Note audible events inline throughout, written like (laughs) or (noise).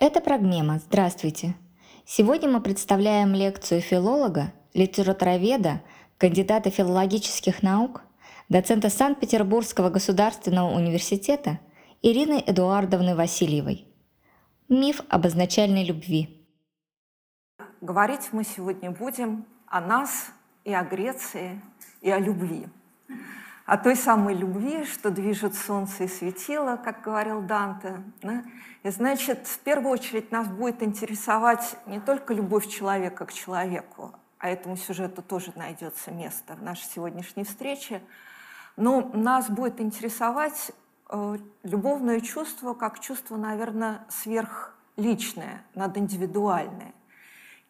Это Прогнема. Здравствуйте. Сегодня мы представляем лекцию филолога, литературоведа, кандидата филологических наук, доцента Санкт-Петербургского государственного университета Ирины Эдуардовны Васильевой. Миф об изначальной любви. Говорить мы сегодня будем о нас и о Греции, и о любви – о той самой любви, что движет солнце и светило, как говорил Данте. Да? И значит, в первую очередь нас будет интересовать не только любовь человека к человеку, а этому сюжету тоже найдется место в нашей сегодняшней встрече, но нас будет интересовать э, любовное чувство как чувство, наверное, сверхличное, надиндивидуальное.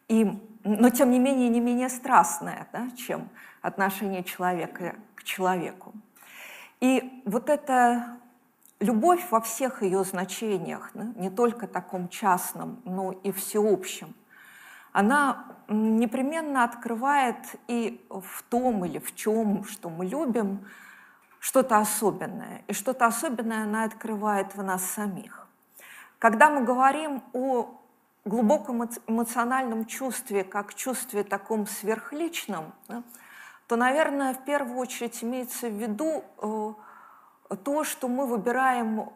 И, но тем не менее не менее страстное, да, чем отношение человека к человеку. И вот эта любовь во всех ее значениях, не только таком частном, но и всеобщем, она непременно открывает и в том или в чем, что мы любим, что-то особенное. И что-то особенное она открывает в нас самих. Когда мы говорим о глубоком эмоциональном чувстве, как чувстве таком сверхличном, то, наверное, в первую очередь имеется в виду э, то, что мы выбираем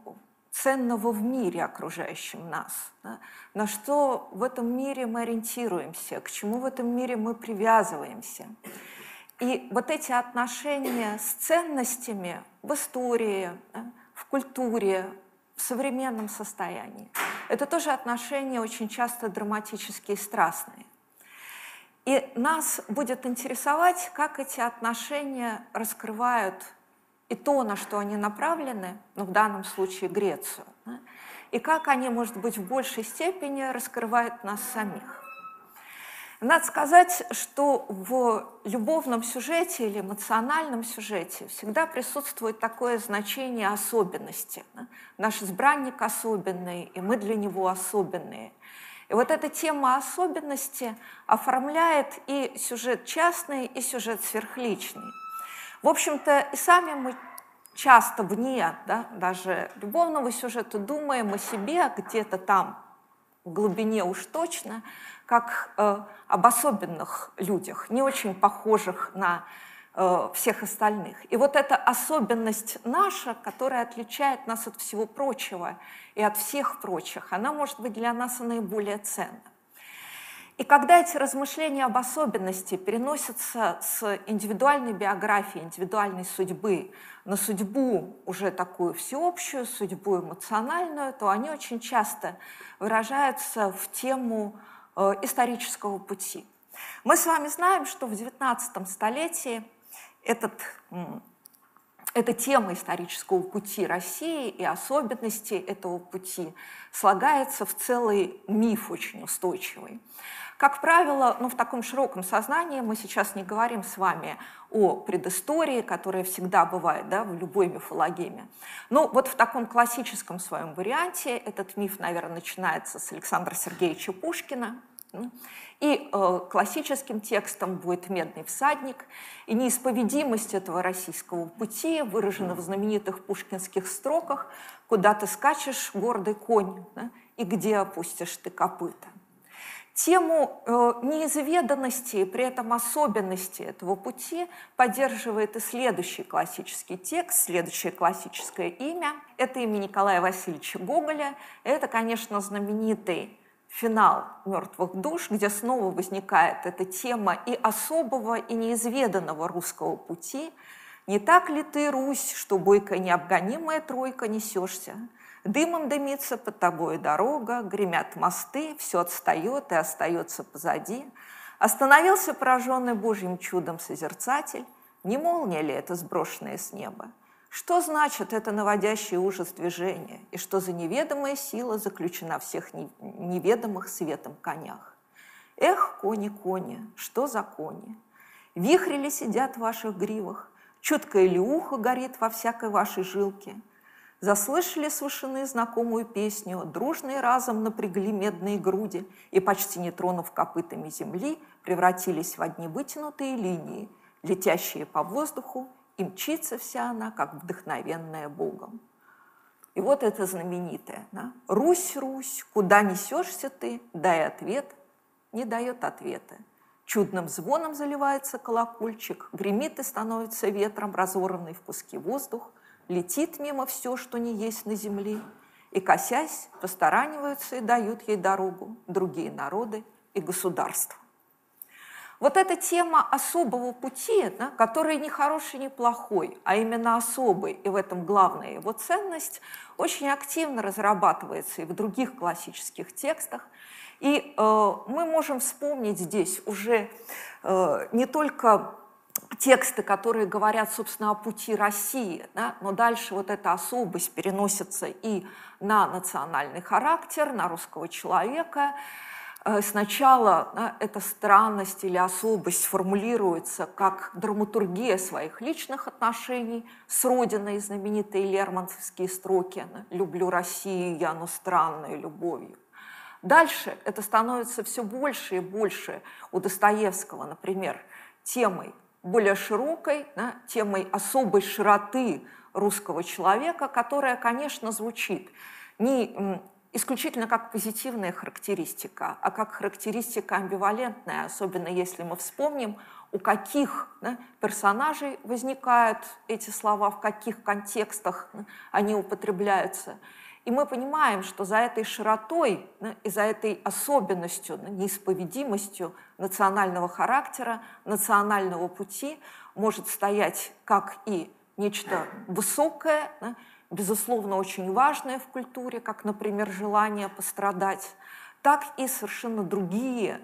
ценного в мире окружающем нас, да? на что в этом мире мы ориентируемся, к чему в этом мире мы привязываемся. И вот эти отношения с ценностями в истории, в культуре, в современном состоянии, это тоже отношения очень часто драматические и страстные. И нас будет интересовать, как эти отношения раскрывают и то, на что они направлены, ну, в данном случае Грецию, да, и как они, может быть, в большей степени раскрывают нас самих. Надо сказать, что в любовном сюжете или эмоциональном сюжете всегда присутствует такое значение особенности. Да? Наш избранник особенный, и мы для него особенные – вот эта тема особенности оформляет и сюжет частный, и сюжет сверхличный. В общем-то, и сами мы часто вне да, даже любовного сюжета думаем о себе где-то там, в глубине уж точно, как э, об особенных людях, не очень похожих на всех остальных. И вот эта особенность наша, которая отличает нас от всего прочего и от всех прочих, она может быть для нас наиболее ценна. И когда эти размышления об особенности переносятся с индивидуальной биографии, индивидуальной судьбы на судьбу уже такую всеобщую, судьбу эмоциональную, то они очень часто выражаются в тему э, исторического пути. Мы с вами знаем, что в XIX столетии этот, эта тема исторического пути России и особенности этого пути слагается в целый миф очень устойчивый. Как правило, ну, в таком широком сознании мы сейчас не говорим с вами о предыстории, которая всегда бывает да, в любой мифологеме. Но вот в таком классическом своем варианте этот миф, наверное, начинается с Александра Сергеевича Пушкина. И э, классическим текстом будет «Медный всадник», и неисповедимость этого российского пути выражена в знаменитых пушкинских строках «Куда ты скачешь, гордый конь, да, и где опустишь ты копыта». Тему э, неизведанности и при этом особенности этого пути поддерживает и следующий классический текст, следующее классическое имя. Это имя Николая Васильевича Гоголя. Это, конечно, знаменитый финал «Мертвых душ», где снова возникает эта тема и особого, и неизведанного русского пути. «Не так ли ты, Русь, что бойко необгонимая тройка несешься? Дымом дымится под тобой дорога, гремят мосты, все отстает и остается позади. Остановился пораженный Божьим чудом созерцатель, не молния ли это сброшенная с неба? Что значит это наводящий ужас движение? И что за неведомая сила заключена в всех неведомых светом конях? Эх, кони, кони, что за кони? Вихри ли сидят в ваших гривах? Чуткое ли ухо горит во всякой вашей жилке? Заслышали с знакомую песню, дружные разом напрягли медные груди и, почти не тронув копытами земли, превратились в одни вытянутые линии, летящие по воздуху и мчится вся она, как вдохновенная Богом. И вот это знаменитое. Да? «Русь, Русь, куда несешься ты? Дай ответ». Не дает ответа. Чудным звоном заливается колокольчик, гремит и становится ветром, разорванный в куски воздух, летит мимо все, что не есть на земле, и, косясь, постараниваются и дают ей дорогу другие народы и государства. Вот эта тема особого пути, да, который не хороший, не плохой, а именно особый, и в этом главная его ценность, очень активно разрабатывается и в других классических текстах. И э, мы можем вспомнить здесь уже э, не только тексты, которые говорят, собственно, о пути России, да, но дальше вот эта особость переносится и на национальный характер, на русского человека, сначала да, эта странность или особость формулируется как драматургия своих личных отношений с Родиной, знаменитые лермонтовские строки «Люблю Россию, я, но странную любовью». Дальше это становится все больше и больше у Достоевского, например, темой более широкой, да, темой особой широты русского человека, которая, конечно, звучит не исключительно как позитивная характеристика, а как характеристика амбивалентная, особенно если мы вспомним, у каких да, персонажей возникают эти слова, в каких контекстах они употребляются. И мы понимаем, что за этой широтой да, и за этой особенностью, неисповедимостью национального характера, национального пути может стоять как и нечто высокое, да, безусловно, очень важное в культуре, как, например, желание пострадать, так и совершенно другие,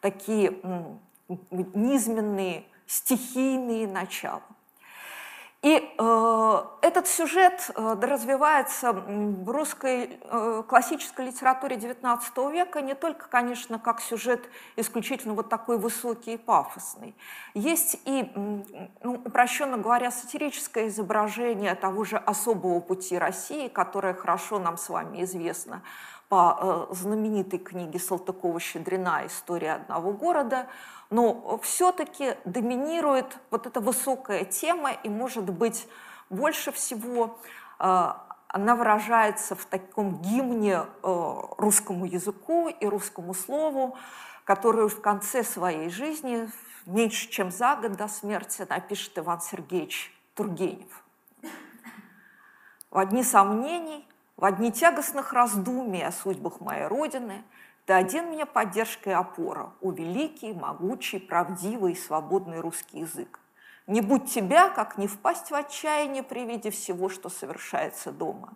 такие низменные, стихийные начала. И э, этот сюжет э, развивается в русской э, классической литературе XIX века не только, конечно, как сюжет исключительно вот такой высокий и пафосный. Есть и, ну, упрощенно говоря, сатирическое изображение того же особого пути России, которое хорошо нам с вами известно по э, знаменитой книге Салтыкова-Щедрина «История одного города», но все-таки доминирует вот эта высокая тема, и, может быть, больше всего э, она выражается в таком гимне э, русскому языку и русскому слову, который в конце своей жизни, меньше чем за год до смерти, напишет Иван Сергеевич Тургенев. В одни сомнений, в одни тягостных раздумий о судьбах моей Родины – ты один мне поддержка и опора, у великий, могучий, правдивый и свободный русский язык. Не будь тебя, как не впасть в отчаяние при виде всего, что совершается дома.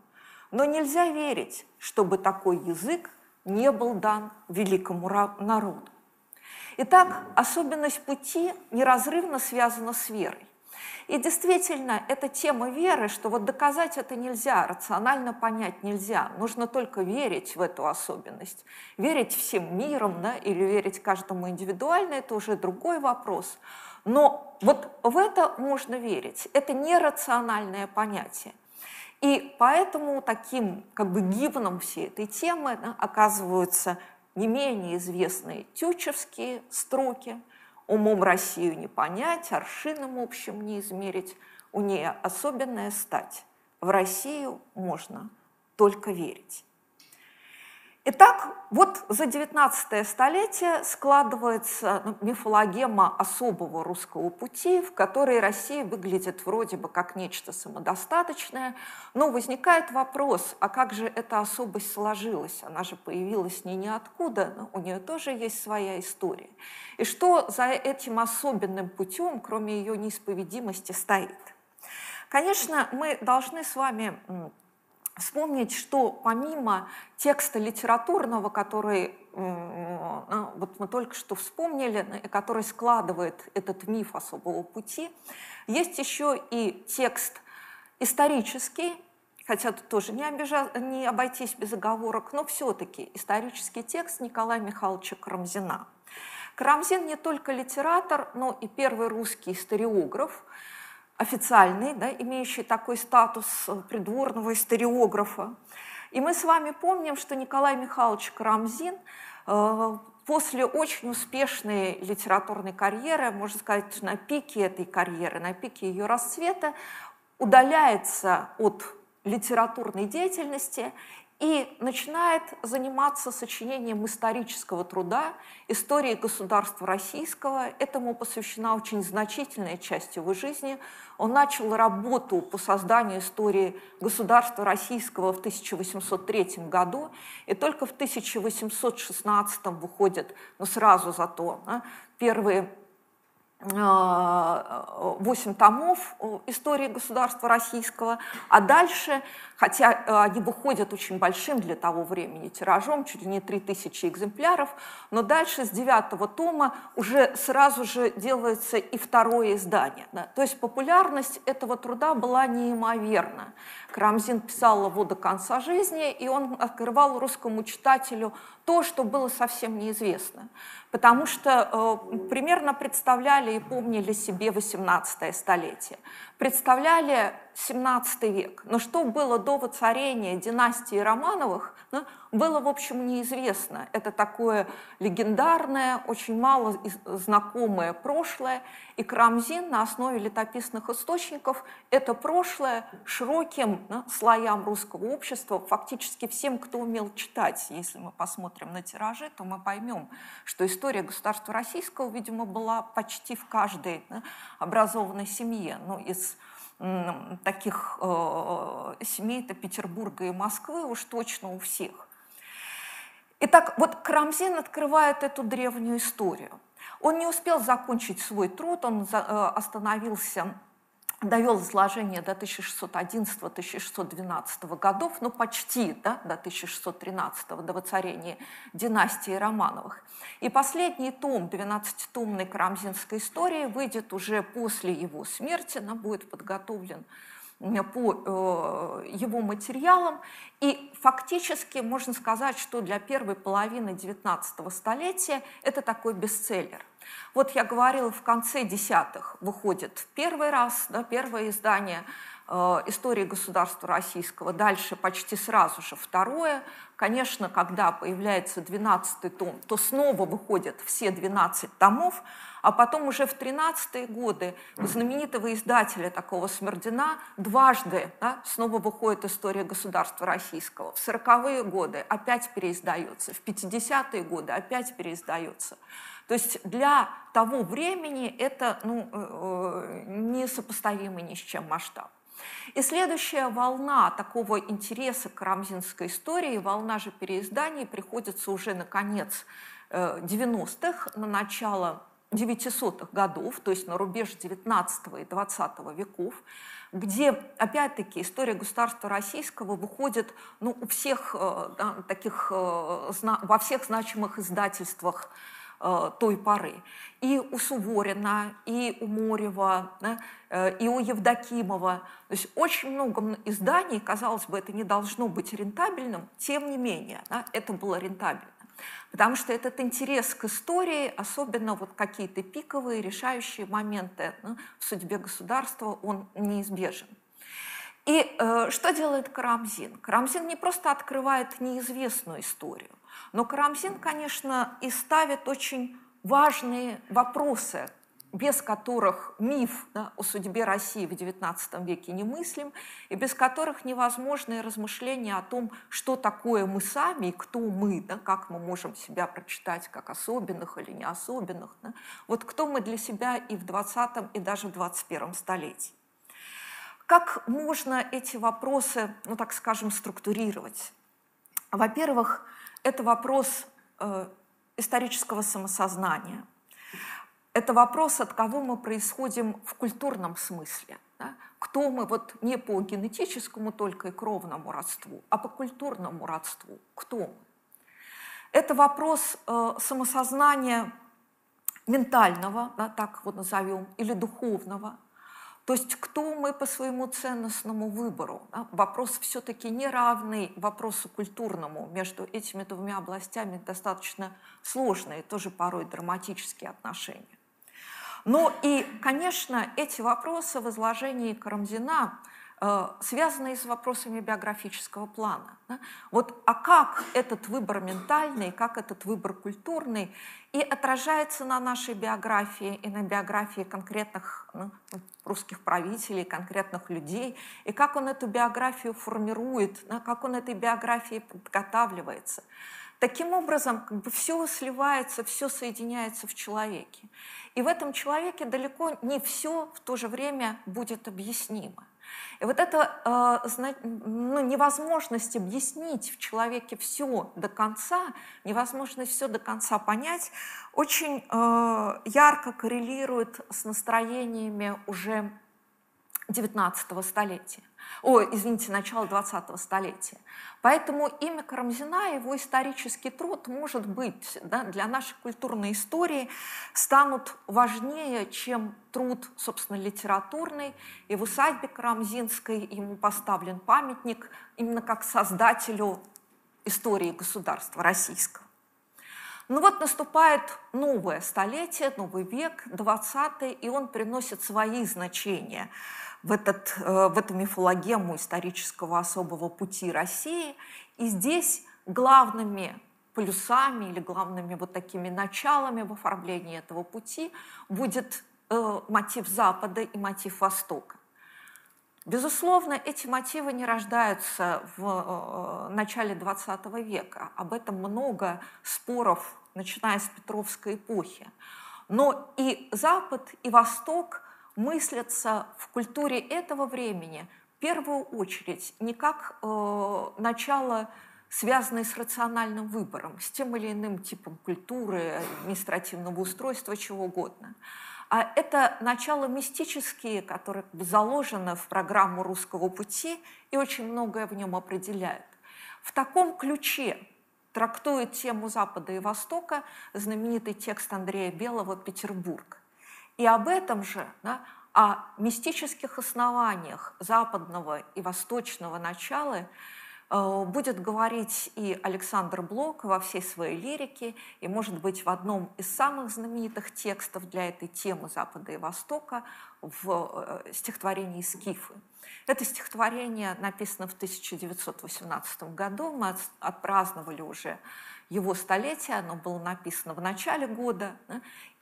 Но нельзя верить, чтобы такой язык не был дан великому народу. Итак, особенность пути неразрывно связана с верой. И действительно, эта тема веры, что вот доказать это нельзя, рационально понять нельзя. Нужно только верить в эту особенность. Верить всем миром да, или верить каждому индивидуально – это уже другой вопрос. Но вот в это можно верить. Это нерациональное понятие. И поэтому таким как бы гимном всей этой темы да, оказываются не менее известные тючевские строки – Умом Россию не понять, аршином общим не измерить, у нее особенная стать. В Россию можно только верить. Итак, вот за 19 столетие складывается ну, мифологема особого русского пути, в которой Россия выглядит вроде бы как нечто самодостаточное, но возникает вопрос, а как же эта особость сложилась? Она же появилась не ниоткуда, но у нее тоже есть своя история. И что за этим особенным путем, кроме ее неисповедимости, стоит? Конечно, мы должны с вами вспомнить, что помимо текста литературного, который а, вот мы только что вспомнили, который складывает этот миф особого пути, есть еще и текст исторический, хотя тут тоже не, обижа... не обойтись без оговорок, но все-таки исторический текст Николая Михайловича Карамзина. Карамзин не только литератор, но и первый русский историограф, официальный, да, имеющий такой статус придворного историографа. И мы с вами помним, что Николай Михайлович Карамзин э, после очень успешной литературной карьеры, можно сказать, на пике этой карьеры, на пике ее расцвета, удаляется от литературной деятельности и начинает заниматься сочинением исторического труда, истории государства российского. Этому посвящена очень значительная часть его жизни. Он начал работу по созданию истории государства российского в 1803 году, и только в 1816 выходит, ну сразу зато, первые а, восемь томов истории государства российского, а дальше, хотя э, они выходят очень большим для того времени тиражом, чуть ли не 3000 экземпляров, но дальше с девятого тома уже сразу же делается и второе издание. Да. То есть популярность этого труда была неимоверна. Карамзин писал его до конца жизни, и он открывал русскому читателю то, что было совсем неизвестно. Потому что э, примерно представляли и помнили себе 18 столетие представляли 17 век. Но что было до воцарения династии Романовых, ну, было, в общем, неизвестно. Это такое легендарное, очень мало знакомое прошлое. И Крамзин на основе летописных источников это прошлое широким да, слоям русского общества, фактически всем, кто умел читать. Если мы посмотрим на тиражи, то мы поймем, что история государства российского, видимо, была почти в каждой да, образованной семье. Ну, из таких э, семей это Петербурга и Москвы уж точно у всех. Итак, вот Карамзин открывает эту древнюю историю. Он не успел закончить свой труд, он э, остановился довел изложение до 1611-1612 годов, ну почти да, до 1613 до воцарения династии Романовых. И последний том, 12-томной Карамзинской истории, выйдет уже после его смерти, она будет подготовлен по э, его материалам. И фактически можно сказать, что для первой половины XIX столетия это такой бестселлер. Вот я говорила, в конце десятых выходит первый раз, да, первое издание истории государства российского, дальше почти сразу же второе. Конечно, когда появляется 12 том, то снова выходят все 12 томов, а потом уже в 13-е годы у знаменитого издателя такого Смердина дважды да, снова выходит история государства российского. В 40-е годы опять переиздается, в 50-е годы опять переиздается. То есть для того времени это ну, э, э, несопоставимый ни с чем масштаб. И следующая волна такого интереса к рамзинской истории, волна же переизданий, приходится уже на конец 90-х, э, на начало 900-х годов, то есть на рубеж 19 и 20 веков, где, опять-таки, история государства российского выходит ну, у всех да, таких, во всех значимых издательствах Э, той поры. И у Суворина, и у Морева, да, э, и у Евдокимова. То есть очень много изданий, казалось бы, это не должно быть рентабельным, тем не менее, да, это было рентабельно. Потому что этот интерес к истории, особенно вот какие-то пиковые, решающие моменты ну, в судьбе государства, он неизбежен. И э, что делает Карамзин? Карамзин не просто открывает неизвестную историю, но Карамзин, конечно, и ставит очень важные вопросы, без которых миф да, о судьбе России в XIX веке немыслим, и без которых невозможны размышления о том, что такое мы сами и кто мы, да, как мы можем себя прочитать как особенных или не особенных. Да. Вот кто мы для себя и в XX, и даже в XXI столетии. Как можно эти вопросы, ну так скажем, структурировать? Во-первых, это вопрос э, исторического самосознания. Это вопрос, от кого мы происходим в культурном смысле. Да? Кто мы вот не по генетическому только и кровному родству, а по культурному родству. Кто мы? Это вопрос э, самосознания ментального, да, так его назовем, или духовного – то есть кто мы по своему ценностному выбору? Да? Вопрос все-таки неравный вопросу культурному. Между этими двумя областями достаточно сложные, тоже порой драматические отношения. Но и, конечно, эти вопросы в изложении Карамзина связанные с вопросами биографического плана. Вот, а как этот выбор ментальный, как этот выбор культурный и отражается на нашей биографии и на биографии конкретных ну, русских правителей, конкретных людей, и как он эту биографию формирует, как он этой биографией подготавливается. Таким образом, как бы все сливается, все соединяется в человеке. И в этом человеке далеко не все в то же время будет объяснимо. И вот эта э, ну, невозможность объяснить в человеке все до конца, невозможность все до конца понять, очень э, ярко коррелирует с настроениями уже XIX столетия. О, извините, начала 20-го столетия. Поэтому имя Карамзина, его исторический труд, может быть, да, для нашей культурной истории станут важнее, чем труд, собственно, литературный. И в усадьбе Карамзинской ему поставлен памятник именно как создателю истории государства российского. Ну вот наступает новое столетие, новый век, 20 и он приносит свои значения – в, этот, э, в эту мифологему исторического особого пути России. И здесь главными плюсами или главными вот такими началами в оформлении этого пути будет э, мотив Запада и мотив Востока. Безусловно, эти мотивы не рождаются в э, начале XX века. Об этом много споров, начиная с Петровской эпохи. Но и Запад, и Восток – мыслятся в культуре этого времени в первую очередь не как э, начало, связанное с рациональным выбором, с тем или иным типом культуры, административного устройства, чего угодно. А это начало мистические, которое заложено в программу русского пути и очень многое в нем определяет. В таком ключе трактует тему Запада и Востока знаменитый текст Андрея Белого «Петербург». И об этом же, да, о мистических основаниях западного и восточного начала э, будет говорить и Александр Блок во всей своей лирике, и, может быть, в одном из самых знаменитых текстов для этой темы Запада и Востока в э, стихотворении «Скифы». Это стихотворение написано в 1918 году, мы отпраздновали уже его столетие, оно было написано в начале года.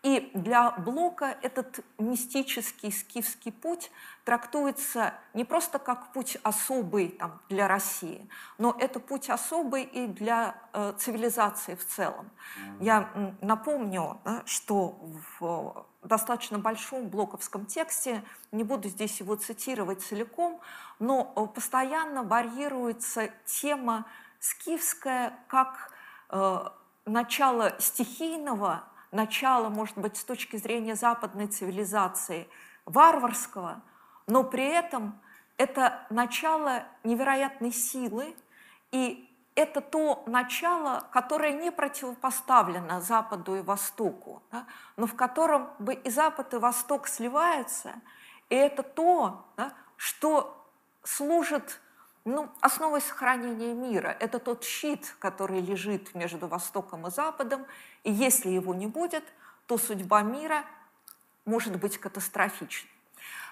И для Блока этот мистический скифский путь трактуется не просто как путь особый там, для России, но это путь особый и для э, цивилизации в целом. Я напомню, да, что в достаточно большом блоковском тексте, не буду здесь его цитировать целиком, но э, постоянно варьируется тема скифская как э, начало стихийного, начало, может быть, с точки зрения западной цивилизации, варварского, но при этом это начало невероятной силы, и это то начало, которое не противопоставлено Западу и Востоку, да, но в котором бы и Запад, и Восток сливаются, и это то, да, что служит ну, основой сохранения мира. Это тот щит, который лежит между Востоком и Западом, и если его не будет, то судьба мира может быть катастрофичной.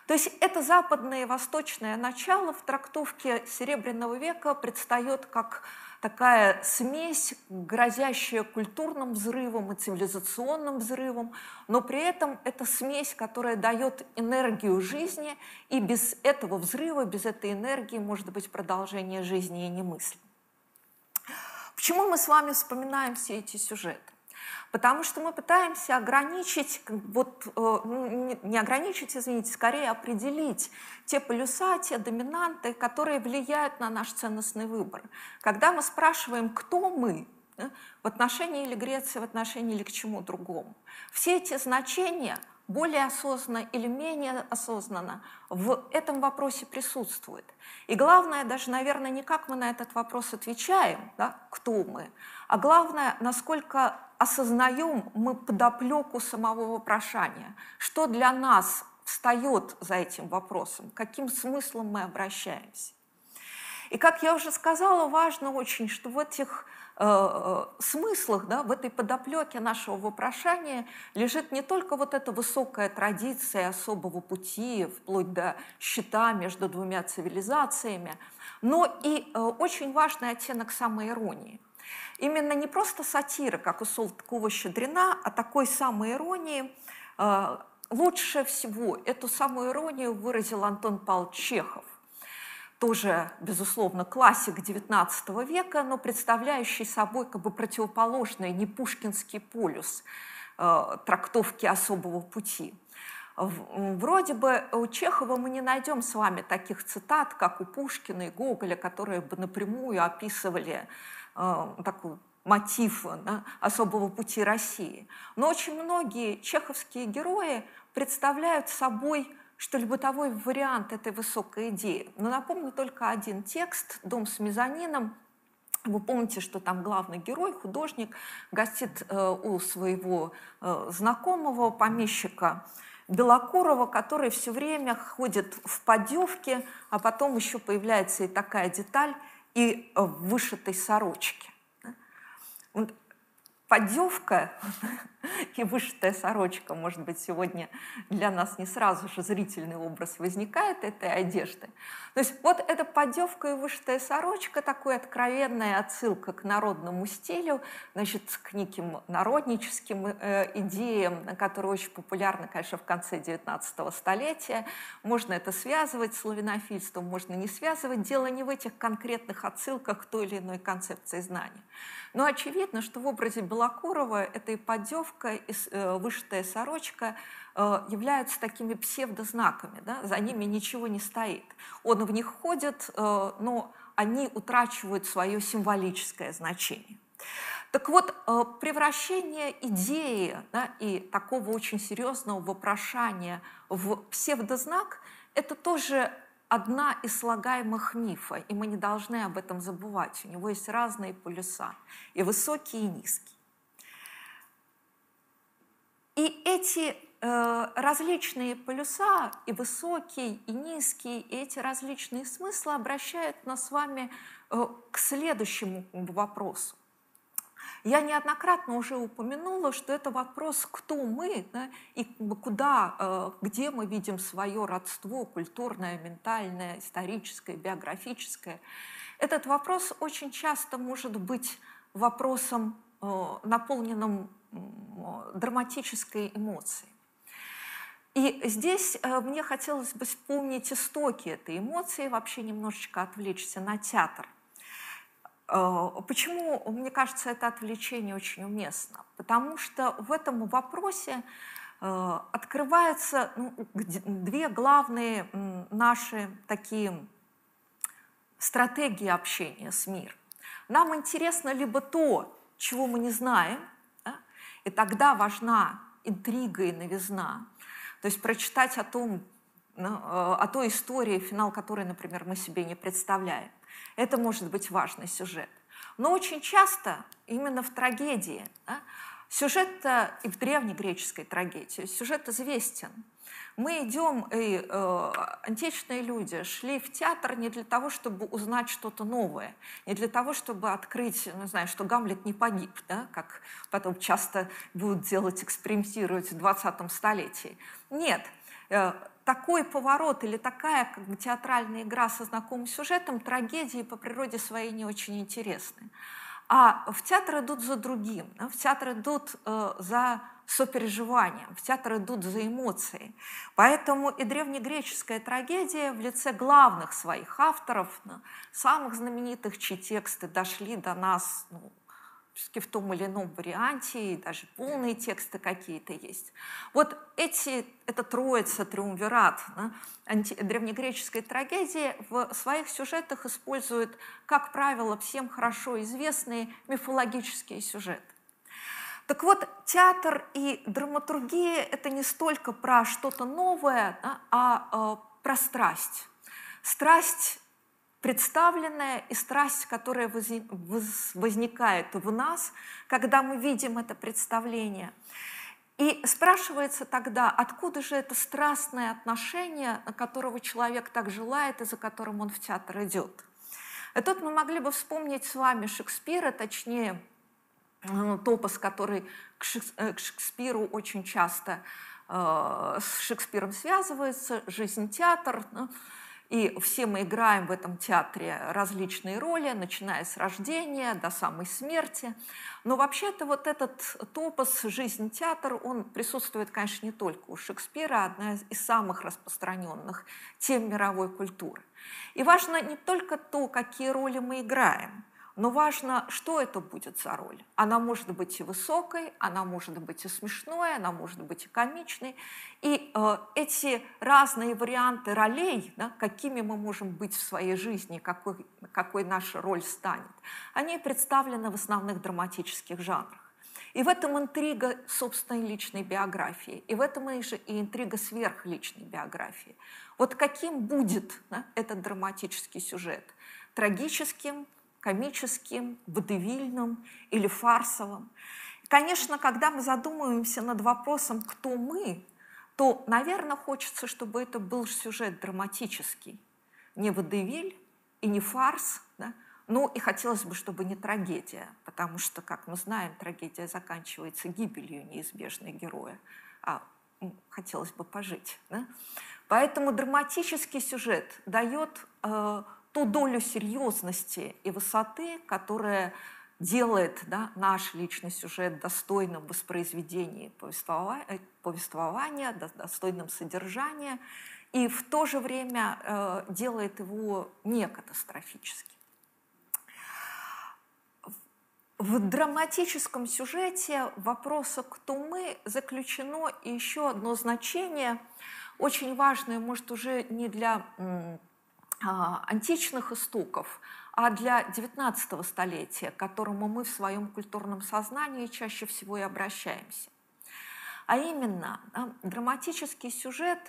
То есть это западное и восточное начало в трактовке Серебряного века предстает как такая смесь, грозящая культурным взрывом и цивилизационным взрывом, но при этом это смесь, которая дает энергию жизни, и без этого взрыва, без этой энергии, может быть, продолжение жизни и немыслимо. Почему мы с вами вспоминаем все эти сюжеты? Потому что мы пытаемся ограничить, вот, э, ну, не ограничить, извините, скорее определить те полюса, те доминанты, которые влияют на наш ценностный выбор. Когда мы спрашиваем, кто мы, в отношении или Греции, в отношении или к чему другому, все эти значения – более осознанно или менее осознанно в этом вопросе присутствует. И главное даже, наверное, не как мы на этот вопрос отвечаем, да, кто мы, а главное, насколько осознаем мы подоплеку самого вопрошания, что для нас встает за этим вопросом, каким смыслом мы обращаемся. И как я уже сказала, важно очень, что в этих э, смыслах, да, в этой подоплеке нашего вопрошания лежит не только вот эта высокая традиция особого пути, вплоть до счета между двумя цивилизациями, но и э, очень важный оттенок самоиронии. Именно не просто сатира, как у Салтыкова-Щедрина, а такой самоиронии э, лучше всего эту самую иронию выразил Антон Павлович Чехов тоже, безусловно, классик XIX века, но представляющий собой как бы противоположный не пушкинский полюс э, трактовки особого пути. Вроде бы у Чехова мы не найдем с вами таких цитат, как у Пушкина и Гоголя, которые бы напрямую описывали такой мотив да, особого пути России. Но очень многие чеховские герои представляют собой что ли бытовой вариант этой высокой идеи. Но напомню только один текст «Дом с мезонином». Вы помните, что там главный герой, художник, гостит э, у своего э, знакомого помещика Белокурова, который все время ходит в подевке, а потом еще появляется и такая деталь, и вышитой сорочке. Подевка (laughs) (laughs) и вышитая сорочка, может быть, сегодня для нас не сразу же зрительный образ возникает этой одежды. То есть вот эта подевка и вышитая сорочка, такой откровенная отсылка к народному стилю, значит, к неким народническим э, идеям, которые очень популярны, конечно, в конце XIX столетия. Можно это связывать с славянофильством, можно не связывать. Дело не в этих конкретных отсылках к той или иной концепции знания. Но очевидно, что в образе Белокурова эта и подевка, и э, вышитая сорочка э, являются такими псевдознаками, да? за ними ничего не стоит. Он в них ходит, э, но они утрачивают свое символическое значение. Так вот, превращение идеи да, и такого очень серьезного вопрошания в псевдознак – это тоже одна из слагаемых мифа, и мы не должны об этом забывать. У него есть разные полюса, и высокие, и низкие. И эти э, различные полюса, и высокие, и низкие, и эти различные смыслы обращают нас с вами э, к следующему вопросу. Я неоднократно уже упомянула, что это вопрос, кто мы да, и куда, э, где мы видим свое родство культурное, ментальное, историческое, биографическое. Этот вопрос очень часто может быть вопросом, э, наполненным драматической эмоцией. И здесь э, мне хотелось бы вспомнить истоки этой эмоции, вообще немножечко отвлечься на театр. Э, почему, мне кажется, это отвлечение очень уместно? Потому что в этом вопросе э, открываются ну, две главные наши такие стратегии общения с миром. Нам интересно либо то, чего мы не знаем? И тогда важна интрига и новизна. То есть прочитать о том, ну, э, о той истории, финал которой, например, мы себе не представляем. Это может быть важный сюжет. Но очень часто именно в трагедии, да, сюжет и в древнегреческой трагедии, сюжет известен. Мы идем, и э, античные люди шли в театр не для того, чтобы узнать что-то новое, не для того, чтобы открыть, ну, знаю, что Гамлет не погиб, да, как потом часто будут делать, экспериментировать в 20 столетии. Нет, э, такой поворот или такая как бы, театральная игра со знакомым сюжетом трагедии по природе своей не очень интересны. А в театр идут за другим, в театр идут э, за сопереживанием, в театр идут за эмоцией. Поэтому и древнегреческая трагедия в лице главных своих авторов, самых знаменитых, чьи тексты дошли до нас ну, в том или ином варианте, и даже полные тексты какие-то есть. Вот эти, это троица, триумвират да, анти, древнегреческой трагедии в своих сюжетах используют, как правило, всем хорошо известные мифологические сюжеты. Так вот, театр и драматургия – это не столько про что-то новое, а э, про страсть. Страсть представленная и страсть, которая возникает в нас, когда мы видим это представление. И спрашивается тогда, откуда же это страстное отношение, которого человек так желает и за которым он в театр идет. И тут мы могли бы вспомнить с вами Шекспира, точнее, топос, который к Шекспиру очень часто с Шекспиром связывается, жизнь театр. Ну, и все мы играем в этом театре различные роли, начиная с рождения до самой смерти. Но вообще-то вот этот топос «Жизнь театр», он присутствует, конечно, не только у Шекспира, одна из самых распространенных тем мировой культуры. И важно не только то, какие роли мы играем – но важно, что это будет за роль. Она может быть и высокой, она может быть и смешной, она может быть и комичной. И э, эти разные варианты ролей, да, какими мы можем быть в своей жизни, какой, какой наша роль станет, они представлены в основных драматических жанрах. И в этом интрига собственной личной биографии, и в этом и интрига сверхличной биографии. Вот каким будет да, этот драматический сюжет? Трагическим, комическим, водевильным или фарсовым. Конечно, когда мы задумываемся над вопросом «кто мы?», то, наверное, хочется, чтобы это был сюжет драматический. Не водевиль и не фарс, да? ну и хотелось бы, чтобы не трагедия, потому что, как мы знаем, трагедия заканчивается гибелью неизбежной героя, а хотелось бы пожить. Да? Поэтому драматический сюжет дает э, ту долю серьезности и высоты, которая делает да, наш личный сюжет достойным воспроизведения повествования, э, повествования достойным содержания, и в то же время э, делает его не катастрофическим. В драматическом сюжете вопроса «кто мы» заключено еще одно значение, очень важное, может, уже не для античных истоков, а для XIX столетия, к которому мы в своем культурном сознании чаще всего и обращаемся. А именно, драматический сюжет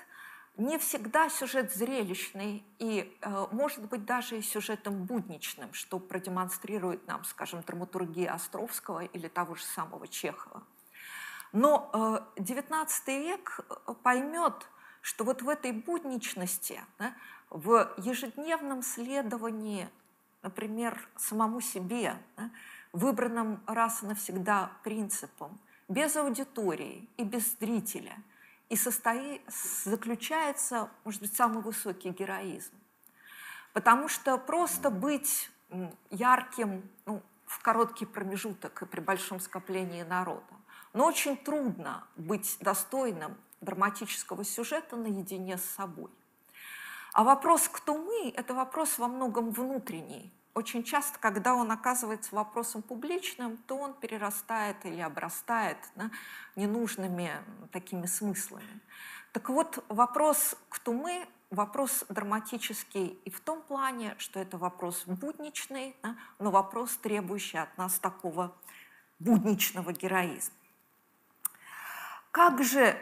не всегда сюжет зрелищный и, э, может быть, даже и сюжетом будничным, что продемонстрирует нам, скажем, драматургия Островского или того же самого Чехова. Но XIX э, век э, поймет, что вот в этой будничности в ежедневном следовании, например, самому себе, да, выбранным раз и навсегда принципом, без аудитории и без зрителя, и состоит, заключается, может быть, самый высокий героизм. Потому что просто быть ярким ну, в короткий промежуток и при большом скоплении народа, но очень трудно быть достойным драматического сюжета наедине с собой. А вопрос «кто мы?» – это вопрос во многом внутренний. Очень часто, когда он оказывается вопросом публичным, то он перерастает или обрастает да, ненужными такими смыслами. Так вот, вопрос «кто мы?» вопрос драматический и в том плане, что это вопрос будничный, да, но вопрос, требующий от нас такого будничного героизма. Как же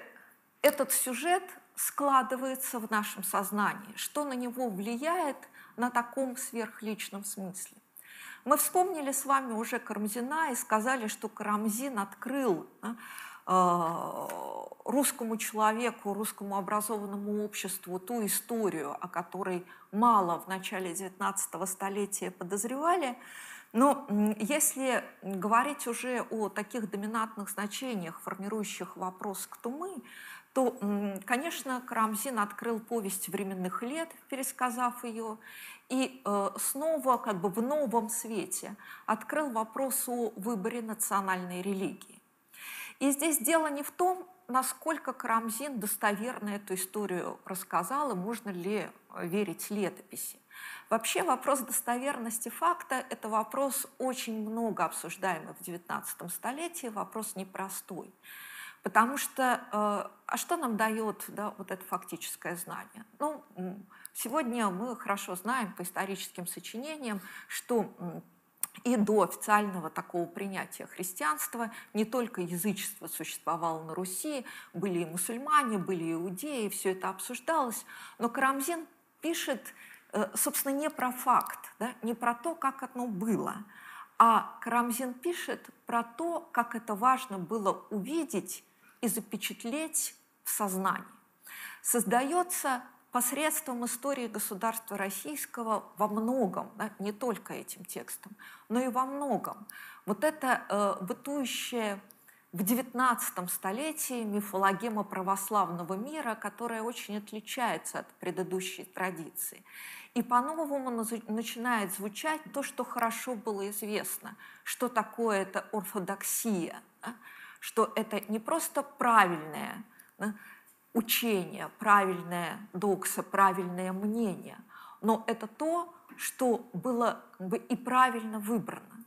этот сюжет складывается в нашем сознании, что на него влияет на таком сверхличном смысле. Мы вспомнили с вами уже Карамзина и сказали, что Карамзин открыл э, русскому человеку, русскому образованному обществу ту историю, о которой мало в начале XIX столетия подозревали. Но если говорить уже о таких доминантных значениях, формирующих вопрос «кто мы?», то, конечно, Карамзин открыл повесть временных лет, пересказав ее, и э, снова как бы в новом свете открыл вопрос о выборе национальной религии. И здесь дело не в том, насколько Карамзин достоверно эту историю рассказал, и можно ли верить летописи. Вообще вопрос достоверности факта – это вопрос очень много обсуждаемый в XIX столетии, вопрос непростой. Потому что, э, а что нам дает да, вот это фактическое знание? Ну, сегодня мы хорошо знаем по историческим сочинениям, что и до официального такого принятия христианства не только язычество существовало на Руси, были и мусульмане, были иудеи, все это обсуждалось, но Карамзин пишет, э, собственно, не про факт, да, не про то, как оно было, а Карамзин пишет про то, как это важно было увидеть и запечатлеть в сознании. Создается посредством истории государства российского во многом, да, не только этим текстом, но и во многом, вот это э, бытующее в XIX столетии мифологема православного мира, которая очень отличается от предыдущей традиции. И по-новому начинает звучать то, что хорошо было известно, что такое это орфодоксия, да? Что это не просто правильное учение, правильное докса, правильное мнение, но это то, что было как бы, и правильно выбрано.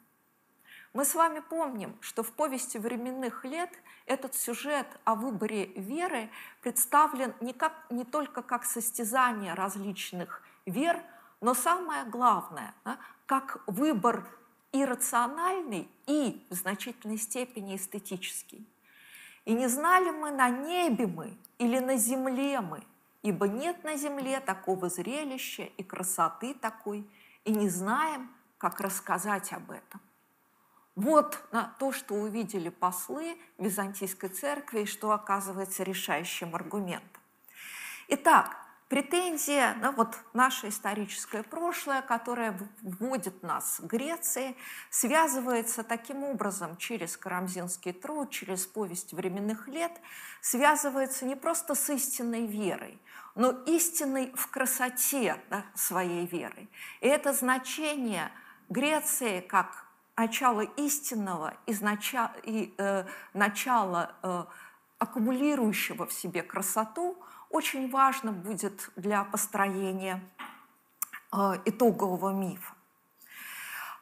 Мы с вами помним, что в повести временных лет этот сюжет о выборе веры представлен не, как, не только как состязание различных вер, но самое главное, как выбор иррациональный и в значительной степени эстетический. И не знали мы, на небе мы или на земле мы, ибо нет на земле такого зрелища и красоты такой, и не знаем, как рассказать об этом. Вот на то, что увидели послы Византийской церкви, и что оказывается решающим аргументом. Итак, претензия на вот наше историческое прошлое, которое вводит нас к Греции, связывается таким образом через Карамзинский труд, через повесть временных лет, связывается не просто с истинной верой, но истинной в красоте да, своей веры. И это значение Греции как начало истинного из начала, и э, начало э, аккумулирующего в себе красоту очень важно будет для построения э, итогового мифа.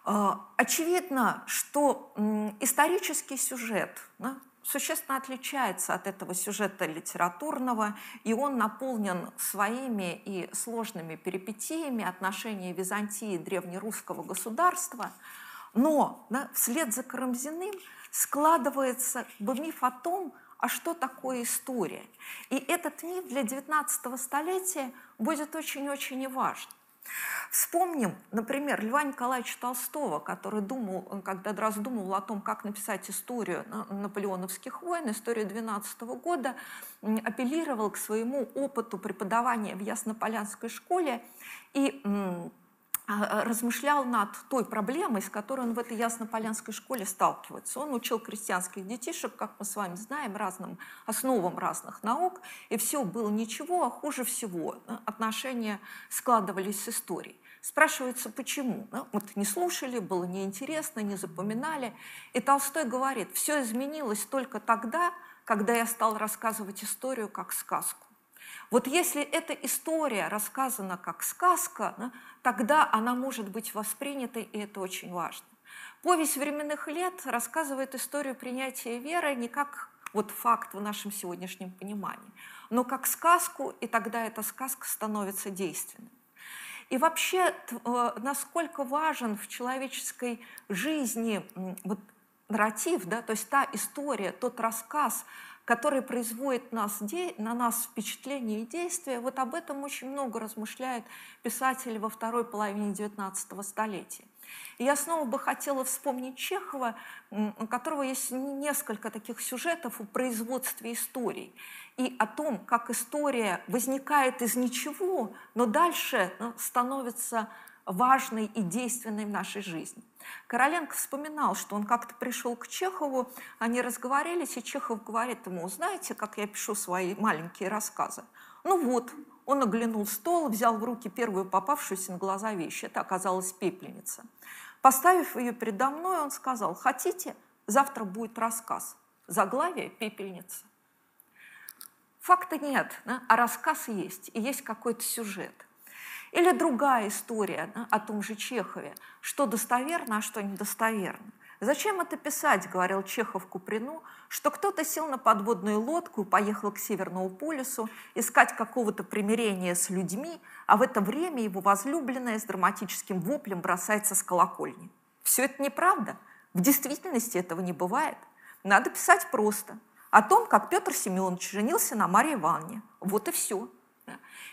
Э, очевидно, что исторический сюжет да, существенно отличается от этого сюжета литературного, и он наполнен своими и сложными перипетиями отношений Византии и древнерусского государства – но да, вслед за Карамзиным складывается бы миф о том, а что такое история. И этот миф для XIX столетия будет очень-очень важен. Вспомним, например, Льва Николаевича Толстого, который думал, когда раздумывал о том, как написать историю наполеоновских войн, историю 12 года, апеллировал к своему опыту преподавания в Яснополянской школе и размышлял над той проблемой, с которой он в этой Яснополянской школе сталкивается. Он учил крестьянских детишек, как мы с вами знаем, разным основам разных наук, и все было ничего, а хуже всего отношения складывались с историей. Спрашивается, почему? Ну, вот не слушали, было неинтересно, не запоминали. И Толстой говорит, все изменилось только тогда, когда я стал рассказывать историю как сказку. Вот если эта история рассказана как сказка, тогда она может быть воспринята, и это очень важно. Повесть временных лет рассказывает историю принятия веры не как вот факт в нашем сегодняшнем понимании, но как сказку, и тогда эта сказка становится действенной. И вообще, э, насколько важен в человеческой жизни вот, нарратив, да, то есть та история, тот рассказ, который производит нас, на нас впечатление и действия, вот об этом очень много размышляют писатели во второй половине XIX столетия. И я снова бы хотела вспомнить Чехова, у которого есть несколько таких сюжетов о производстве историй и о том, как история возникает из ничего, но дальше ну, становится важной и действенной в нашей жизни. Короленко вспоминал, что он как-то пришел к Чехову, они разговорились, и Чехов говорит ему, знаете, как я пишу свои маленькие рассказы? Ну вот, он оглянул стол, взял в руки первую попавшуюся на глаза вещь. Это оказалась пепельница. Поставив ее передо мной, он сказал, хотите, завтра будет рассказ. Заглавие – пепельница. Факта нет, да? а рассказ есть, и есть какой-то сюжет. Или другая история да, о том же Чехове, что достоверно, а что недостоверно. «Зачем это писать?» – говорил Чехов Куприну, что кто-то сел на подводную лодку и поехал к Северному полюсу искать какого-то примирения с людьми, а в это время его возлюбленная с драматическим воплем бросается с колокольни. Все это неправда. В действительности этого не бывает. Надо писать просто. О том, как Петр Семенович женился на Марии Ивановне. Вот и все.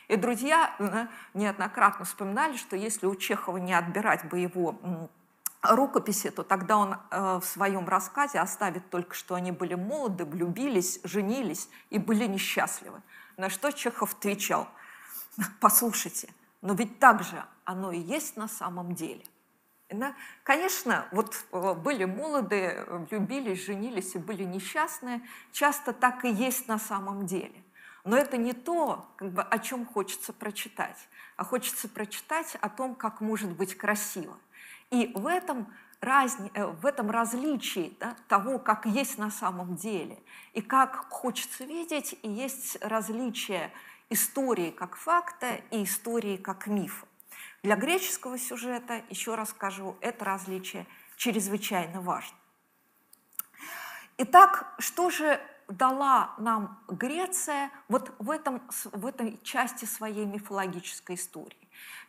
И друзья э, неоднократно вспоминали, что если у Чехова не отбирать бы его рукописи, то тогда он э, в своем рассказе оставит только, что они были молоды, влюбились, женились и были несчастливы. На что Чехов отвечал, послушайте, но ведь так же оно и есть на самом деле. Конечно, вот э, были молоды, влюбились, женились и были несчастные, часто так и есть на самом деле. Но это не то, как бы, о чем хочется прочитать, а хочется прочитать о том, как может быть красиво. И в этом, разни... Э, в этом различии да, того, как есть на самом деле, и как хочется видеть, и есть различие истории как факта и истории как мифа. Для греческого сюжета, еще раз скажу, это различие чрезвычайно важно. Итак, что же дала нам Греция вот в, этом, в этой части своей мифологической истории?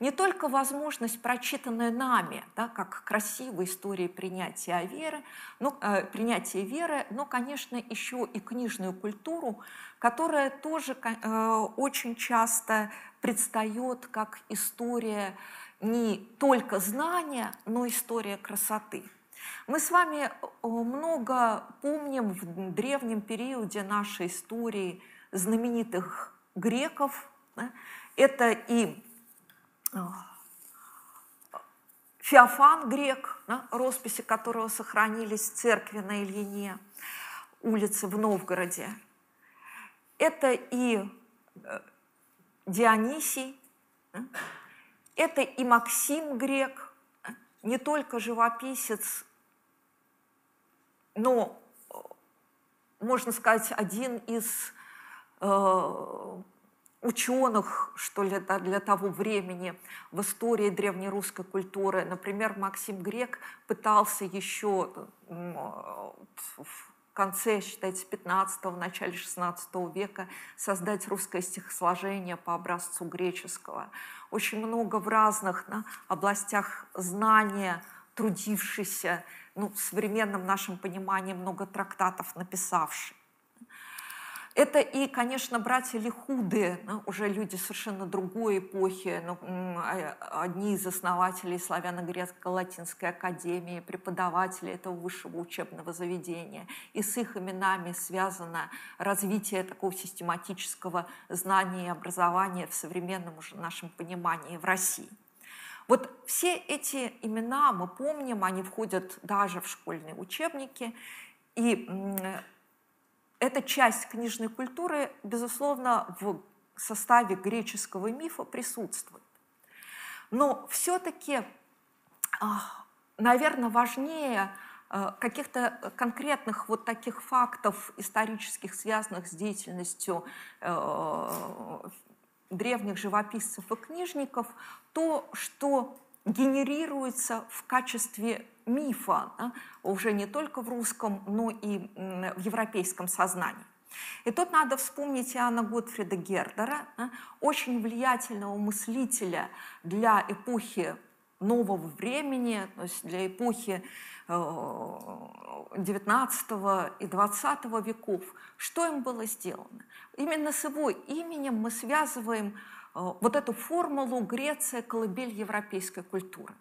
Не только возможность, прочитанная нами, да, как красивой истории принятия веры, но, э, принятия веры, но, конечно, еще и книжную культуру, которая тоже э, очень часто предстает как история не только знания, но история красоты. Мы с вами э, много помним в древнем периоде нашей истории знаменитых греков. Это и э, Феофан грек, да, росписи которого сохранились в церкви на Ильине, улице в Новгороде. Это и э, Дионисий, это и Максим Грек, не только живописец, но, можно сказать, один из э, ученых, что ли, да, для того времени в истории древнерусской культуры. Например, Максим Грек пытался еще в конце, считайте, 15-го, начале 16 века создать русское стихосложение по образцу греческого. Очень много в разных да, областях знания трудившийся, ну, в современном нашем понимании много трактатов написавший. Это и, конечно, братья Лихуды, ну, уже люди совершенно другой эпохи, ну, а, одни из основателей славяно-грецко-латинской академии, преподаватели этого высшего учебного заведения. И с их именами связано развитие такого систематического знания и образования в современном уже нашем понимании в России. Вот все эти имена мы помним, они входят даже в школьные учебники, и эта часть книжной культуры, безусловно, в составе греческого мифа присутствует. Но все-таки, наверное, важнее э, каких-то конкретных вот таких фактов исторических, связанных с деятельностью э, древних живописцев и книжников, то, что генерируется в качестве мифа, да, уже не только в русском, но и в европейском сознании. И тут надо вспомнить Иоанна Готфрида Гердера, да, очень влиятельного мыслителя для эпохи нового времени, то есть для эпохи XIX и XX веков. Что им было сделано? Именно с его именем мы связываем вот эту формулу «Греция – колыбель европейской культуры».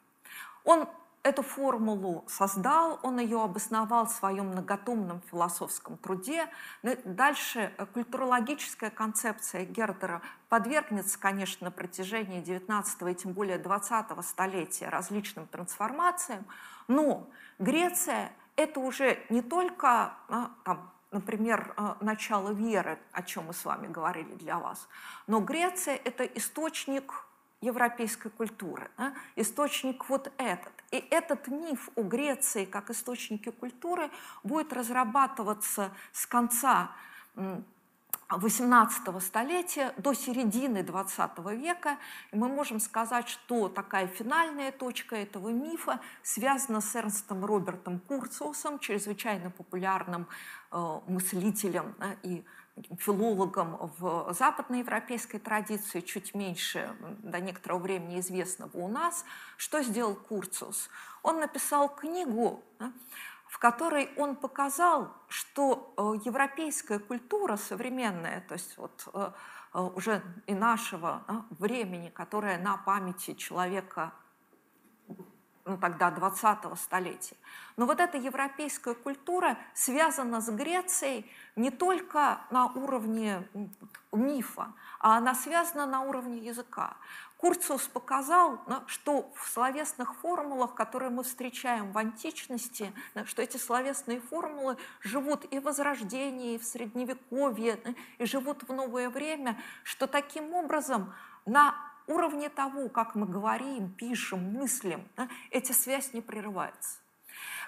Он эту формулу создал, он ее обосновал в своем многотомном философском труде. Дальше э, культурологическая концепция Гердера подвергнется, конечно, на протяжении 19 и тем более 20 столетия различным трансформациям, но Греция – это уже не только а, там, например, э, начало веры, о чем мы с вами говорили для вас, но Греция – это источник европейской культуры, да? источник вот этот. И этот миф о Греции как источнике культуры будет разрабатываться с конца XVIII столетия до середины XX века. И мы можем сказать, что такая финальная точка этого мифа связана с Эрнстом Робертом Курциусом, чрезвычайно популярным э, мыслителем да, и филологом в западноевропейской традиции, чуть меньше до некоторого времени известного у нас. Что сделал Курциус? Он написал книгу, в которой он показал, что э, европейская культура современная, то есть вот э, э, уже и нашего времени, которая на памяти человека ну тогда 20-го столетия. Но вот эта европейская культура связана с Грецией не только на уровне мифа, а она связана на уровне языка. Курциус показал, что в словесных формулах, которые мы встречаем в античности, что эти словесные формулы живут и в Возрождении, и в Средневековье, и живут в новое время, что таким образом на уровне того, как мы говорим, пишем, мыслим, эти связь не прерывается.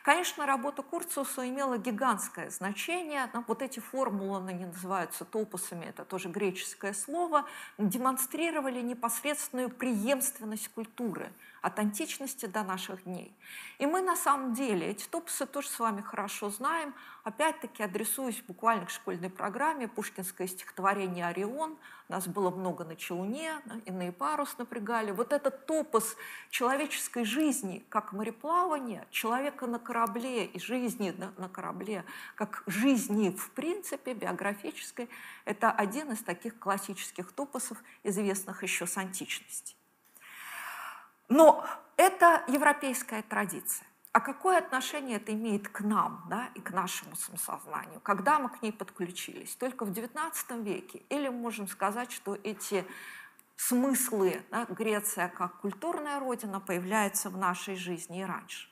Конечно, работа Курциуса имела гигантское значение. Вот эти формулы, они называются топусами, это тоже греческое слово, демонстрировали непосредственную преемственность культуры от античности до наших дней. И мы на самом деле эти топусы тоже с вами хорошо знаем. Опять-таки адресуюсь буквально к школьной программе «Пушкинское стихотворение «Орион». Нас было много на челне, иные парус напрягали. Вот этот топус человеческой жизни, как мореплавание, человека на корабле и жизни на, на корабле, как жизни в принципе биографической, это один из таких классических топусов, известных еще с античности. Но это европейская традиция. А какое отношение это имеет к нам да, и к нашему самосознанию? Когда мы к ней подключились? Только в XIX веке? Или мы можем сказать, что эти смыслы да, Греция как культурная родина появляются в нашей жизни и раньше?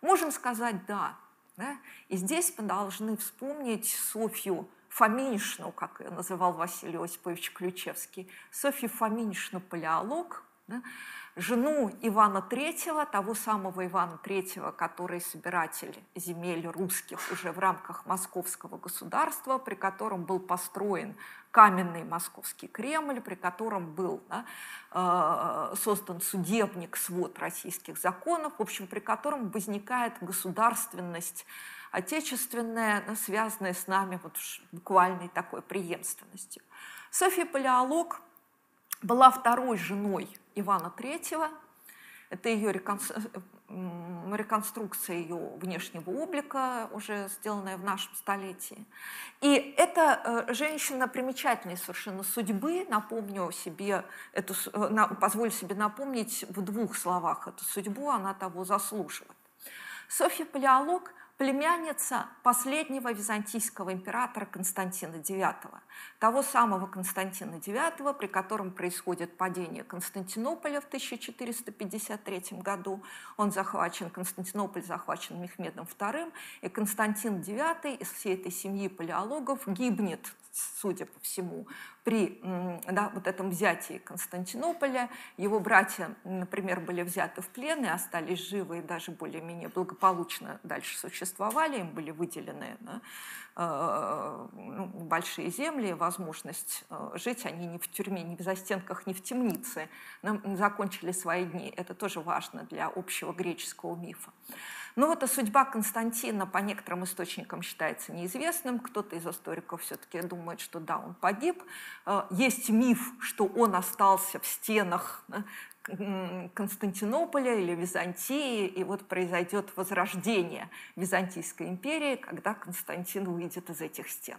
Можем сказать «да». да? И здесь мы должны вспомнить Софью Фоминишну, как ее называл Василий Осипович Ключевский, Софью Фоминишну Палеолог, да? Жену Ивана III, того самого Ивана III, который собиратель земель русских уже в рамках московского государства, при котором был построен каменный московский Кремль, при котором был да, э, создан судебник, свод российских законов, в общем, при котором возникает государственность отечественная, связанная с нами вот буквальной такой преемственностью. Софья Палеолог была второй женой Ивана III. Это ее реконструкция ее внешнего облика, уже сделанная в нашем столетии. И эта э, женщина примечательной совершенно судьбы, напомню себе эту, э, позволю себе напомнить в двух словах эту судьбу, она того заслуживает. Софья Палеолог – племянница последнего византийского императора Константина IX, того самого Константина IX, при котором происходит падение Константинополя в 1453 году. Он захвачен, Константинополь захвачен Мехмедом II, и Константин IX из всей этой семьи палеологов гибнет судя по всему, при да, вот этом взятии Константинополя. Его братья, например, были взяты в плен и остались живы и даже более-менее благополучно дальше существовали. Им были выделены да, э, ну, большие земли, возможность э, жить. Они не в тюрьме, не в застенках, не в темнице. Но закончили свои дни. Это тоже важно для общего греческого мифа. Ну, вот а судьба Константина по некоторым источникам считается неизвестным. Кто-то из историков все-таки думает, что да, он погиб. Э, есть миф, что он остался в стенах Константинополя или Византии, и вот произойдет возрождение Византийской империи, когда Константин выйдет из этих стен.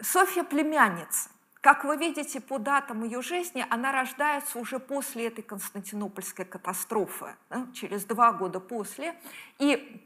Софья племянница. Как вы видите по датам ее жизни, она рождается уже после этой Константинопольской катастрофы, да, через два года после. И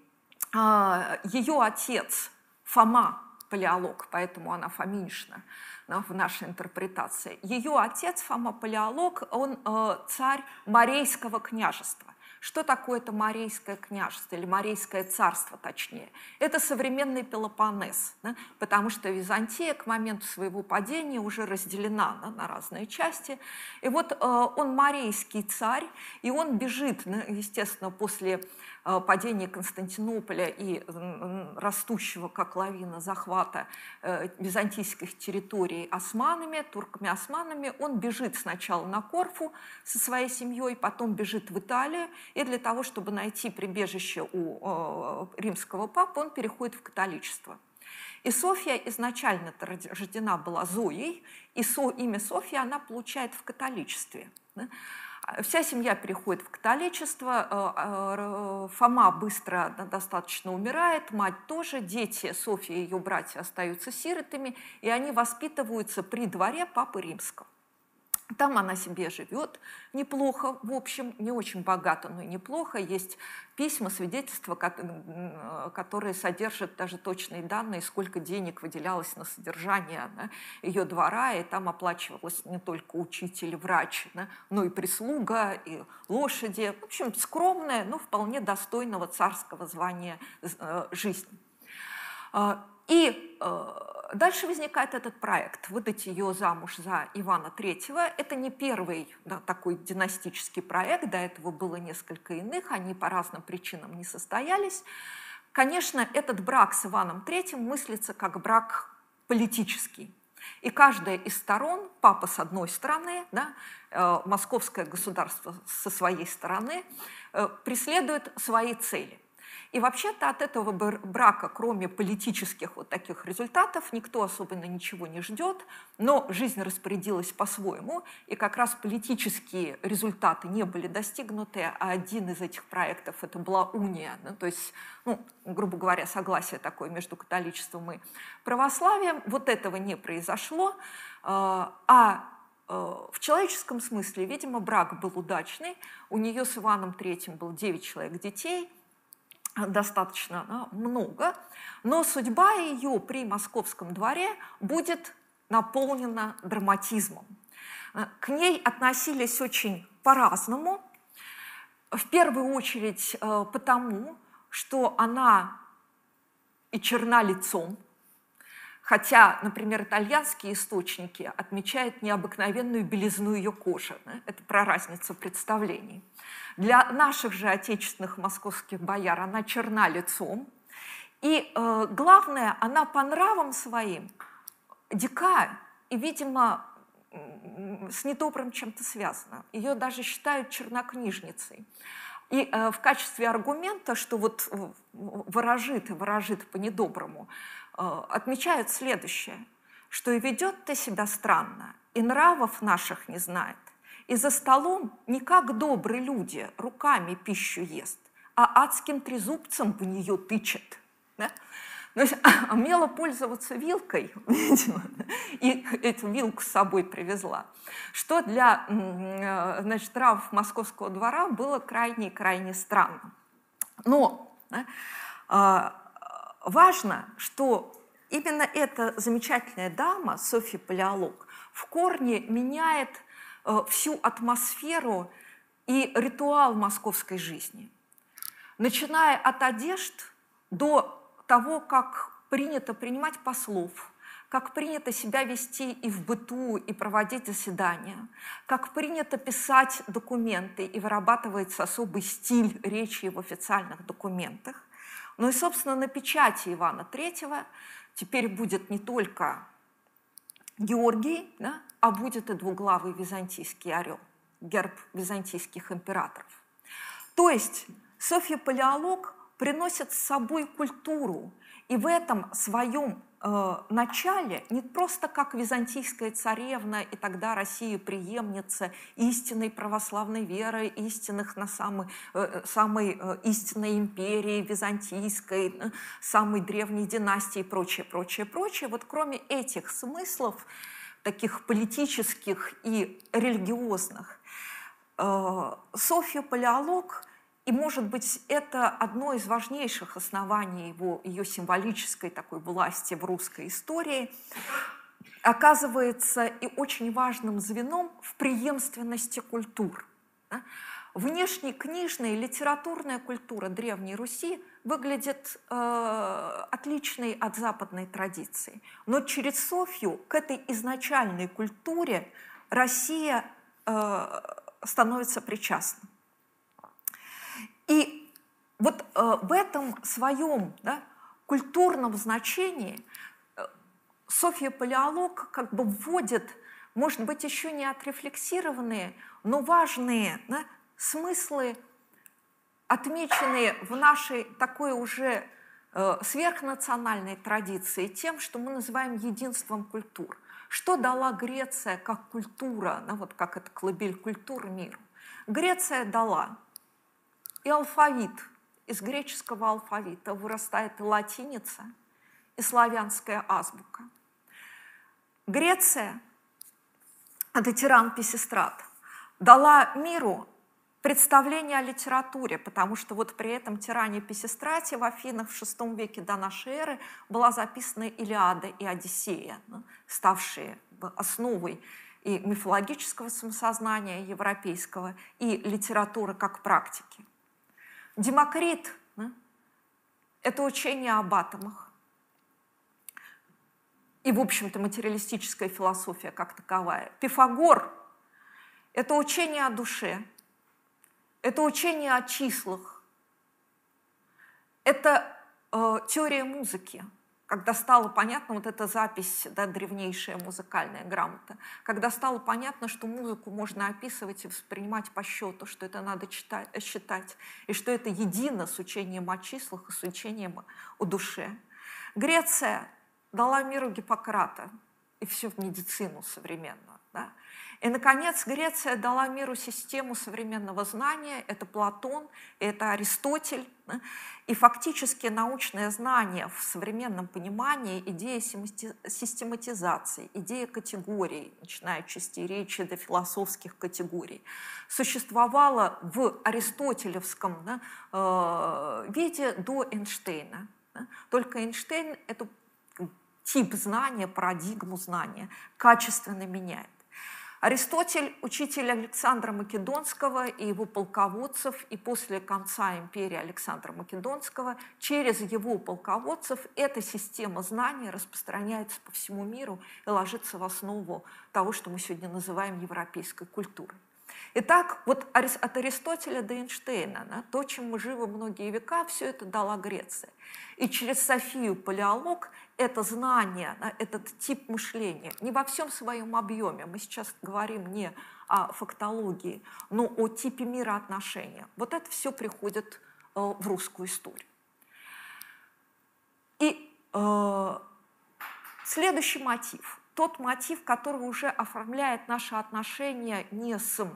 э, ее отец Фома, палеолог, поэтому она Фоминишна да, в нашей интерпретации, ее отец Фома палеолог, он э, царь Морейского княжества. Что такое это Морейское княжество или Морейское царство, точнее? Это современный Пелопоннес, да? потому что Византия к моменту своего падения уже разделена да, на разные части. И вот э, он Морейский царь, и он бежит, естественно, после Э, падения Константинополя и растущего как лавина захвата э, византийских территорий османами, турками-османами, он бежит сначала на Корфу со своей семьей, потом бежит в Италию, и для того, чтобы найти прибежище у э, римского папы, он переходит в католичество. И Софья изначально рождена была Зоей, и со, имя Софья она получает в католичестве. Вся семья переходит в католичество, э, э, Фома быстро достаточно умирает, мать тоже, дети Софья и ее братья остаются сиротами, и они воспитываются при дворе Папы Римского. Там она себе живет неплохо, в общем, не очень богато, но и неплохо. Есть письма, свидетельства, которые содержат даже точные данные, сколько денег выделялось на содержание да, ее двора, и там оплачивалось не только учитель, врач, да, но и прислуга, и лошади. В общем, скромная, но вполне достойного царского звания э, жизнь. А, и э, дальше возникает этот проект. Выдать ее замуж за Ивана Третьего. Это не первый да, такой династический проект, до этого было несколько иных, они по разным причинам не состоялись. Конечно, этот брак с Иваном Третьим мыслится как брак политический. И каждая из сторон, папа с одной стороны, да, э, московское государство со своей стороны, э, преследует свои цели. И вообще-то от этого брака, кроме политических вот таких результатов, никто особенно ничего не ждет, но жизнь распорядилась по-своему, и как раз политические результаты не были достигнуты, а один из этих проектов это была уния, ну, то есть, ну, грубо говоря, согласие такое между католичеством и православием. Вот этого не произошло, а, а э, в человеческом смысле, видимо, брак был удачный. У нее с Иваном Третьим было 9 человек детей – достаточно много, но судьба ее при московском дворе будет наполнена драматизмом. К ней относились очень по-разному. В первую очередь э, потому, что она и черна лицом, Хотя, например, итальянские источники отмечают необыкновенную белизну ее кожи. Это про разницу представлений. Для наших же отечественных московских бояр она черна лицом. И э, главное, она по нравам своим дикая и, видимо, с недобрым чем-то связана. Ее даже считают чернокнижницей. И э, в качестве аргумента, что вот выражит и выражит по-недоброму, э, отмечают следующее, что и ведет ты себя странно, и нравов наших не знает, и за столом не как добрые люди руками пищу ест, а адским трезубцем в нее тычет. Да? То есть умела пользоваться вилкой, (laughs) видимо, и эту вилку с собой привезла, что для э, значит, трав московского двора было крайне-крайне странно. Но да, а, важно, что именно эта замечательная дама, Софья Палеолог, в корне меняет всю атмосферу и ритуал московской жизни. Начиная от одежд до того, как принято принимать послов, как принято себя вести и в быту, и проводить заседания, как принято писать документы, и вырабатывается особый стиль речи в официальных документах. Ну и, собственно, на печати Ивана III теперь будет не только Георгий, да, а будет и двуглавый византийский орел, герб византийских императоров. То есть Софья Палеолог приносит с собой культуру, и в этом своем э, начале не просто как византийская царевна и тогда Россия преемница истинной православной веры, истинных на самой, э, самой э, истинной империи византийской, э, самой древней династии и прочее, прочее, прочее. Вот кроме этих смыслов, таких политических и религиозных, э, Софья Палеолог – и, может быть, это одно из важнейших оснований его, ее символической такой власти в русской истории, оказывается и очень важным звеном в преемственности культур. Внешне книжная литературная культура Древней Руси выглядит э, отличной от западной традиции. Но через Софью к этой изначальной культуре Россия э, становится причастна. И вот э, в этом своем да, культурном значении э, Софья Палеолог как бы вводит, может быть, еще не отрефлексированные, но важные да, смыслы, отмеченные в нашей такой уже э, сверхнациональной традиции тем, что мы называем единством культур. Что дала Греция как культура, ну, вот как это колыбель культур миру? Греция дала и алфавит. Из греческого алфавита вырастает и латиница, и славянская азбука. Греция это тиран Писистрат, дала миру представление о литературе, потому что вот при этом тиране Писистрате в Афинах в VI веке до нашей эры была записана Илиада и Одиссея, ну, ставшие основой и мифологического самосознания европейского, и литературы как практики. Демокрит да, – это учение об атомах. И, в общем-то, материалистическая философия как таковая. Пифагор – это учение о душе, это учение о числах, это э, теория музыки – когда стало понятно, вот эта запись, да, древнейшая музыкальная грамота, когда стало понятно, что музыку можно описывать и воспринимать по счету, что это надо читать, считать, и что это едино с учением о числах и с учением о душе. Греция дала миру Гиппократа и всю медицину современную. Да? И, наконец, Греция дала миру систему современного знания. Это Платон, это Аристотель. И фактически научное знание в современном понимании, идея систематизации, идея категорий, начиная от частей речи до философских категорий, существовала в аристотелевском да, э, виде до Эйнштейна. Только Эйнштейн эту тип знания, парадигму знания качественно меняет. Аристотель – учитель Александра Македонского и его полководцев, и после конца империи Александра Македонского через его полководцев эта система знаний распространяется по всему миру и ложится в основу того, что мы сегодня называем европейской культурой. Итак, вот от Аристотеля до Эйнштейна, да, то, чем мы живы многие века, все это дала Греция. И через Софию Палеолог это знание, да, этот тип мышления не во всем своем объеме, мы сейчас говорим не о фактологии, но о типе мира отношения. Вот это все приходит э, в русскую историю. И э, следующий мотив, тот мотив, который уже оформляет наши отношения не с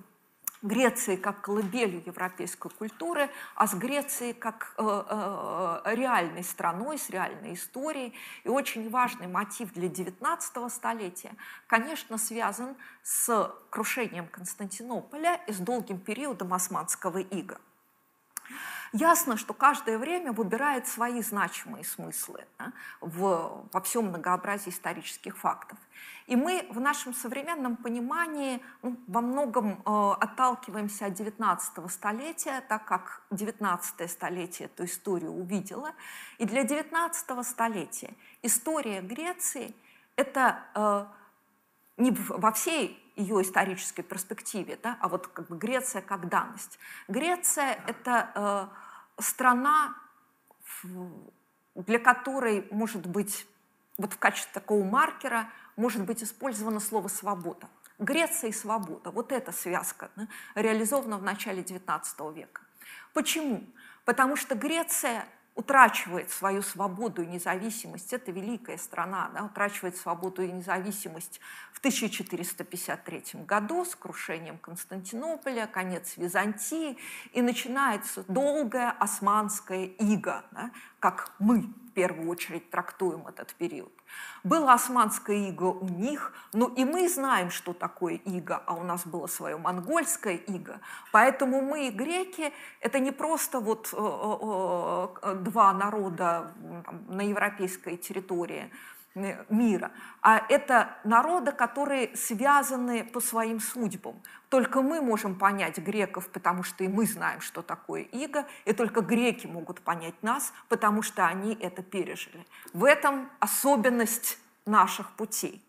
Греции как колыбелью европейской культуры, а с Грецией как э, э, реальной страной, с реальной историей. И очень важный мотив для XIX столетия, конечно, связан с крушением Константинополя и с долгим периодом османского ига. Ясно, что каждое время выбирает свои значимые смыслы да, в, во всем многообразии исторических фактов. И мы в нашем современном понимании ну, во многом э, отталкиваемся от 19 столетия, так как 19 столетие эту историю увидело. И для 19 столетия история Греции – это э, не во всей ее исторической перспективе, да, а вот как бы Греция как данность. Греция – это э, страна, для которой, может быть, вот в качестве такого маркера – может быть использовано слово «свобода». Греция и свобода, вот эта связка да, реализована в начале XIX века. Почему? Потому что Греция утрачивает свою свободу и независимость, это великая страна, да, утрачивает свободу и независимость в 1453 году с крушением Константинополя, конец Византии, и начинается долгая османская ига, да, как мы в первую очередь трактуем этот период. Было османское иго у них, но и мы знаем, что такое иго, а у нас было свое монгольское иго. Поэтому мы, греки, это не просто вот э, э, э, два народа на европейской территории, мира, а это народы, которые связаны по своим судьбам. Только мы можем понять греков, потому что и мы знаем, что такое иго, и только греки могут понять нас, потому что они это пережили. В этом особенность наших путей.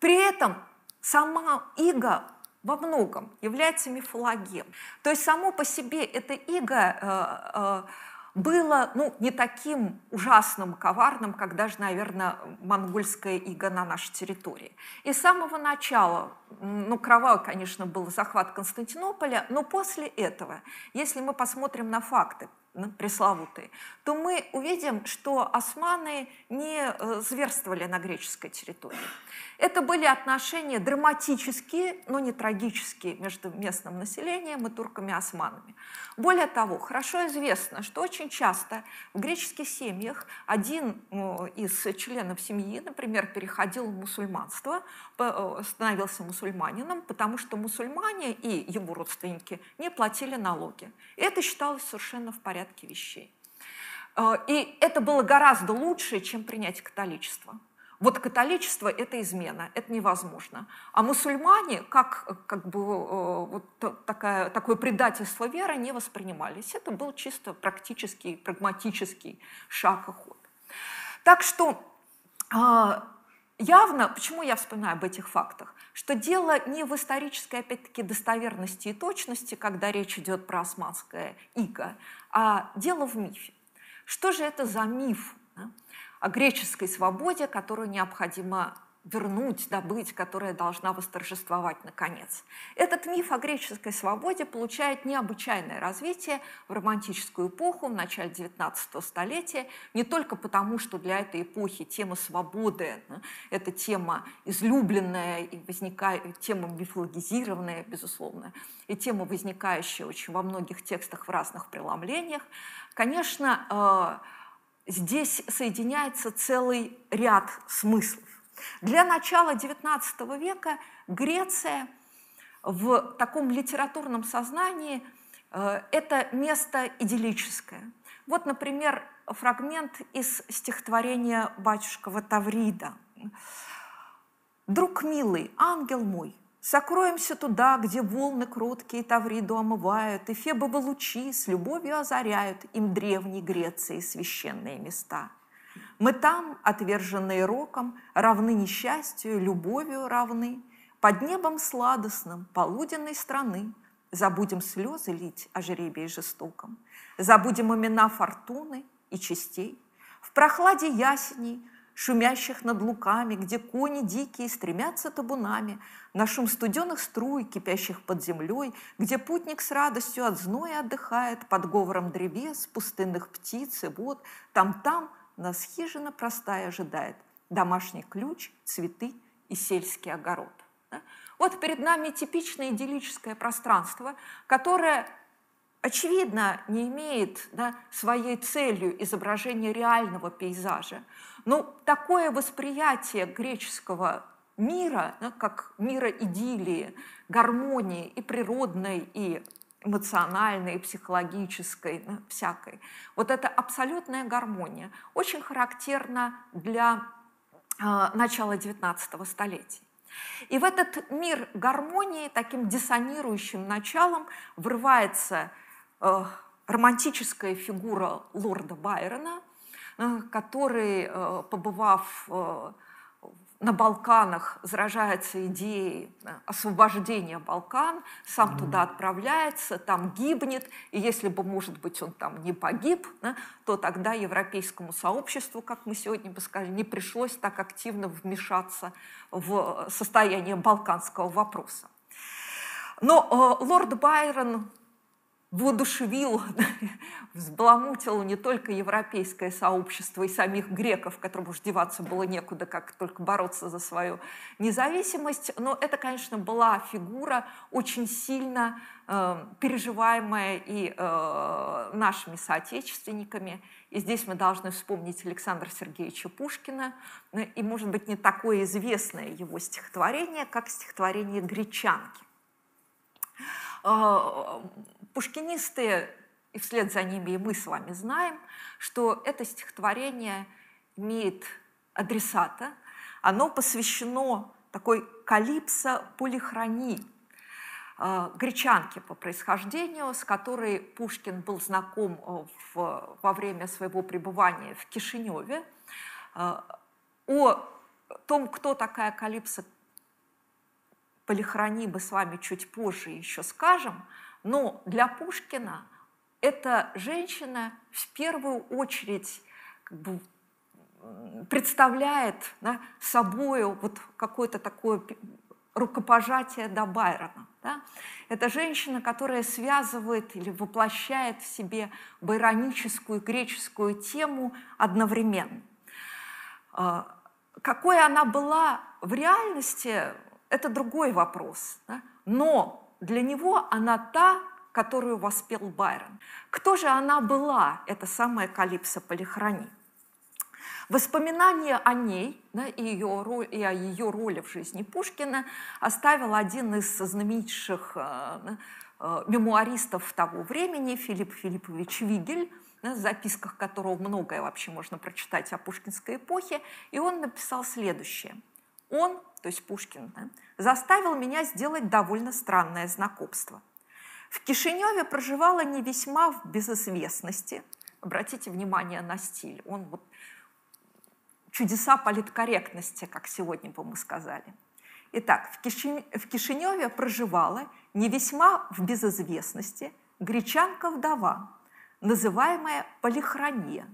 При этом сама иго во многом является мифологем. То есть само по себе это иго э, э, было ну, не таким ужасным, коварным, как даже, наверное, монгольская ига на нашей территории. И с самого начала, ну, кровавый, конечно, был захват Константинополя, но после этого, если мы посмотрим на факты, пресловутые, то мы увидим, что османы не э, зверствовали на греческой территории. Это были отношения драматические, но не трагические между местным населением и турками и османами. Более того, хорошо известно, что очень часто в греческих семьях один э, из членов семьи, например, переходил в мусульманство, э, становился мусульманином, потому что мусульмане и его родственники не платили налоги. Это считалось совершенно в порядке вещей. Э, и это было гораздо лучше, чем принять католичество. Вот католичество – это измена, это невозможно. А мусульмане, как, как бы, э, вот такая, такое предательство веры, не воспринимались. Это был чисто практический, прагматический шаг и ход. Так что а, явно, почему я вспоминаю об этих фактах, что дело не в исторической, опять-таки, достоверности и точности, когда речь идет про османское иго, а дело в мифе. Что же это за миф? о греческой свободе, которую необходимо вернуть, добыть, которая должна восторжествовать наконец. Этот миф о греческой свободе получает необычайное развитие в романтическую эпоху, в начале XIX столетия, не только потому, что для этой эпохи тема свободы – это тема излюбленная и возникает, тема мифологизированная, безусловно, и тема, возникающая очень во многих текстах в разных преломлениях. Конечно, э, здесь соединяется целый ряд смыслов. Для начала XIX века Греция в таком литературном сознании э, это место идиллическое. Вот, например, фрагмент из стихотворения батюшкова Таврида. «Друг милый, ангел мой, Сокроемся туда, где волны кроткие Тавриду омывают, И фебовы лучи с любовью озаряют Им древней Греции священные места. Мы там, отверженные роком, Равны несчастью, любовью равны, Под небом сладостным полуденной страны Забудем слезы лить о жребии жестоком, Забудем имена фортуны и частей. В прохладе ясеней шумящих над луками, где кони дикие стремятся табунами, на шум студенных струй, кипящих под землей, где путник с радостью от зноя отдыхает под говором древес, пустынных птиц и вод, там-там нас хижина простая ожидает, домашний ключ, цветы и сельский огород. Вот перед нами типичное идиллическое пространство, которое очевидно, не имеет да, своей целью изображение реального пейзажа. Но такое восприятие греческого мира, да, как мира идиллии, гармонии и природной, и эмоциональной, психологической, да, всякой. Вот эта абсолютная гармония очень характерна для э, начала XIX столетия. И в этот мир гармонии таким диссонирующим началом врывается Э, романтическая фигура лорда Байрона, э, который, э, побывав на Балканах, заражается идеей освобождения Балкан, сам туда отправляется, там гибнет, и если бы, может быть, он там не погиб, то тогда европейскому сообществу, как мы сегодня бы сказали, не пришлось так активно вмешаться в состояние балканского вопроса. Но лорд Байрон воодушевил, (laughs) взбаламутил не только европейское сообщество и самих греков, которым уж деваться было некуда, как только бороться за свою независимость, но это, конечно, была фигура очень сильно э, переживаемая и э, нашими соотечественниками. И здесь мы должны вспомнить Александра Сергеевича Пушкина, э, и, может быть, не такое известное его стихотворение, как стихотворение «Гречанки». Пушкинисты, и вслед за ними и мы с вами знаем, что это стихотворение имеет адресата. Оно посвящено такой калипсо полихронии, э, гречанке по происхождению, с которой Пушкин был знаком э, в, во время своего пребывания в Кишиневе. Э, о том, кто такая Калипсо Полихрони, мы с вами чуть позже еще скажем – но для Пушкина эта женщина в первую очередь как бы, представляет да, собою вот какое-то такое рукопожатия до Байрона. Да? Это женщина, которая связывает или воплощает в себе байроническую греческую тему одновременно. А, какой она была в реальности, это другой вопрос. Да? Но для него она та, которую воспел Байрон. Кто же она была, эта самая Калипсо Полихрони? Воспоминания о ней да, и, ее, и о ее роли в жизни Пушкина оставил один из знаменитейших э, э, мемуаристов того времени, Филипп Филиппович Вигель, да, в записках которого многое вообще можно прочитать о пушкинской эпохе, и он написал следующее. Он, то есть Пушкин, да, заставил меня сделать довольно странное знакомство. В Кишиневе проживала не весьма в безызвестности. Обратите внимание на стиль. Он вот чудеса политкорректности, как сегодня бы мы сказали. Итак, в, Киши... Кишиневе проживала не весьма в безызвестности гречанка-вдова, называемая Полихрония,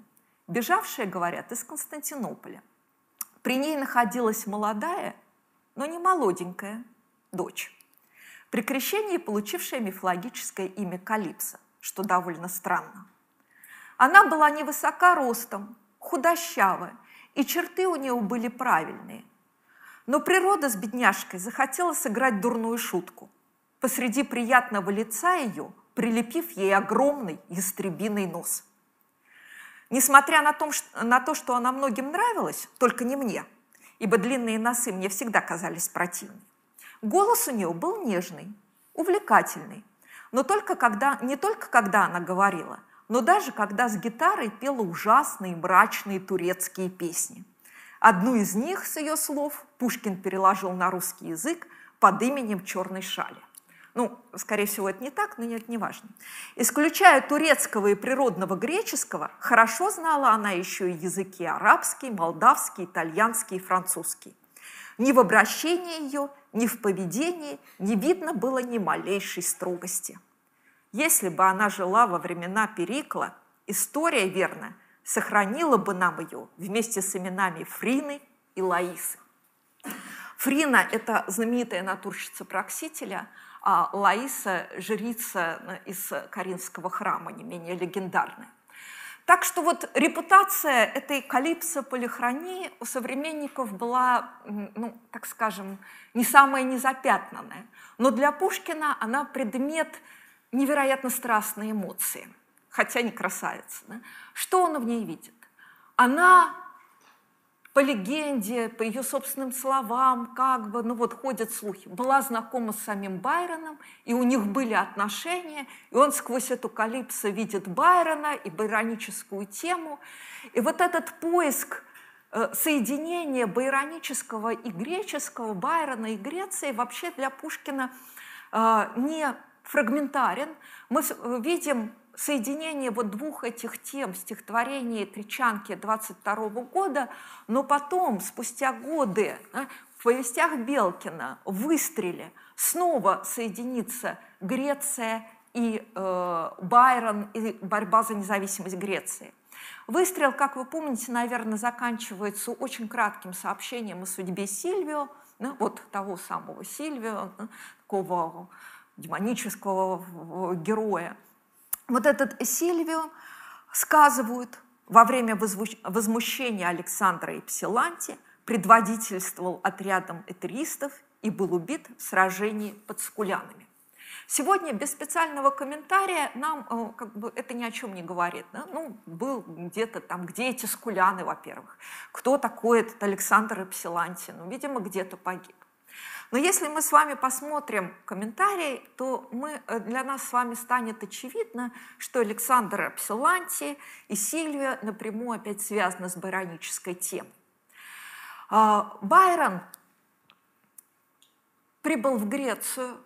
бежавшая, говорят, из Константинополя. При ней находилась молодая, но не молоденькая дочь, при крещении получившая мифологическое имя Калипса, что довольно странно. Она была невысока ростом, худощавая и черты у нее были правильные. Но природа с бедняжкой захотела сыграть дурную шутку. Посреди приятного лица ее, прилепив ей огромный ястребиный нос. Несмотря на, том, на то, что она многим нравилась, только не мне, ибо длинные носы мне всегда казались противными, голос у нее был нежный, увлекательный, но только когда, не только когда она говорила – но даже когда с гитарой пела ужасные мрачные турецкие песни. Одну из них, с ее слов, Пушкин переложил на русский язык под именем «Черной шали». Ну, скорее всего, это не так, но это не важно. Исключая турецкого и природного греческого, хорошо знала она еще и языки арабский, молдавский, итальянский и французский. Ни в обращении ее, ни в поведении не видно было ни малейшей строгости – если бы она жила во времена Перикла, история, верно, сохранила бы нам ее вместе с именами Фрины и Лаисы. Фрина – это знаменитая натурщица Проксителя, а Лаиса – жрица из Каринского храма, не менее легендарная. Так что вот репутация этой калипсо полихронии у современников была, ну, так скажем, не самая незапятнанная. Но для Пушкина она предмет невероятно страстные эмоции, хотя не красавица. Да? Что он в ней видит? Она по легенде, по ее собственным словам, как бы, ну вот ходят слухи, была знакома с самим Байроном, и у них были отношения, и он сквозь эту калипсо видит Байрона и байроническую тему. И вот этот поиск э, соединения байронического и греческого, Байрона и Греции вообще для Пушкина э, не фрагментарен. Мы э, видим соединение вот двух этих тем стихотворения Тричанки 22 года, но потом, спустя годы, в повестях Белкина, «Выстреле» снова соединится Греция и э, Байрон, и борьба за независимость Греции. Выстрел, как вы помните, наверное, заканчивается очень кратким сообщением о судьбе Сильвио, ну, вот того самого Сильвио, такого демонического героя. Вот этот Сильвио сказывают во время возмущения Александра и Псиланти предводительствовал отрядом этеристов и был убит в сражении под Скулянами. Сегодня без специального комментария нам э, как бы, это ни о чем не говорит. Да? Ну, был где-то там, где эти скуляны, во-первых. Кто такой этот Александр Эпсиланти? Ну, видимо, где-то погиб. Но если мы с вами посмотрим комментарий, то мы, э, для нас с вами станет очевидно, что Александр Апсиланти и Сильвия напрямую опять связаны с байронической темой. А, Байрон прибыл в Грецию,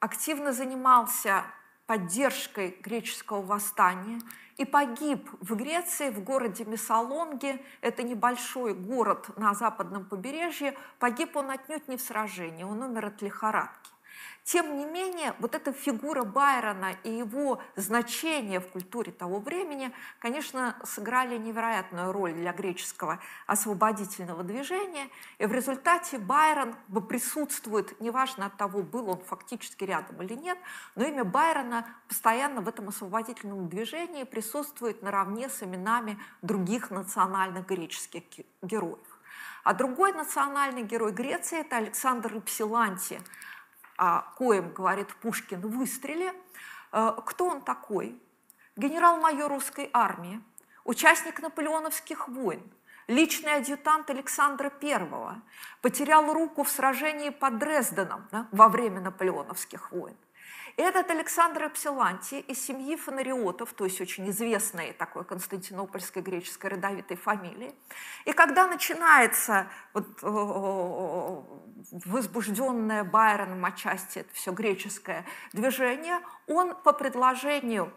активно занимался поддержкой греческого восстания и погиб в Греции, в городе Мессалонге. Это небольшой город на западном побережье. Погиб он отнюдь не в сражении, он умер от лихорадки. Тем не менее, вот эта фигура Байрона и его значение в культуре того времени, конечно, сыграли невероятную роль для греческого освободительного движения. И в результате Байрон присутствует, неважно от того, был он фактически рядом или нет, но имя Байрона постоянно в этом освободительном движении присутствует наравне с именами других национальных греческих героев. А другой национальный герой Греции – это Александр Ипсиланти, о коем, говорит Пушкин, выстреле. Э, кто он такой? Генерал-майор русской армии, участник наполеоновских войн, личный адъютант Александра I, потерял руку в сражении под Дрезденом да, во время наполеоновских войн. Этот Александр Эпсиланти из семьи фонариотов, то есть очень известной такой константинопольской греческой родовитой фамилии. И когда начинается вот, возбужденное Байроном отчасти это все греческое движение, он по предложению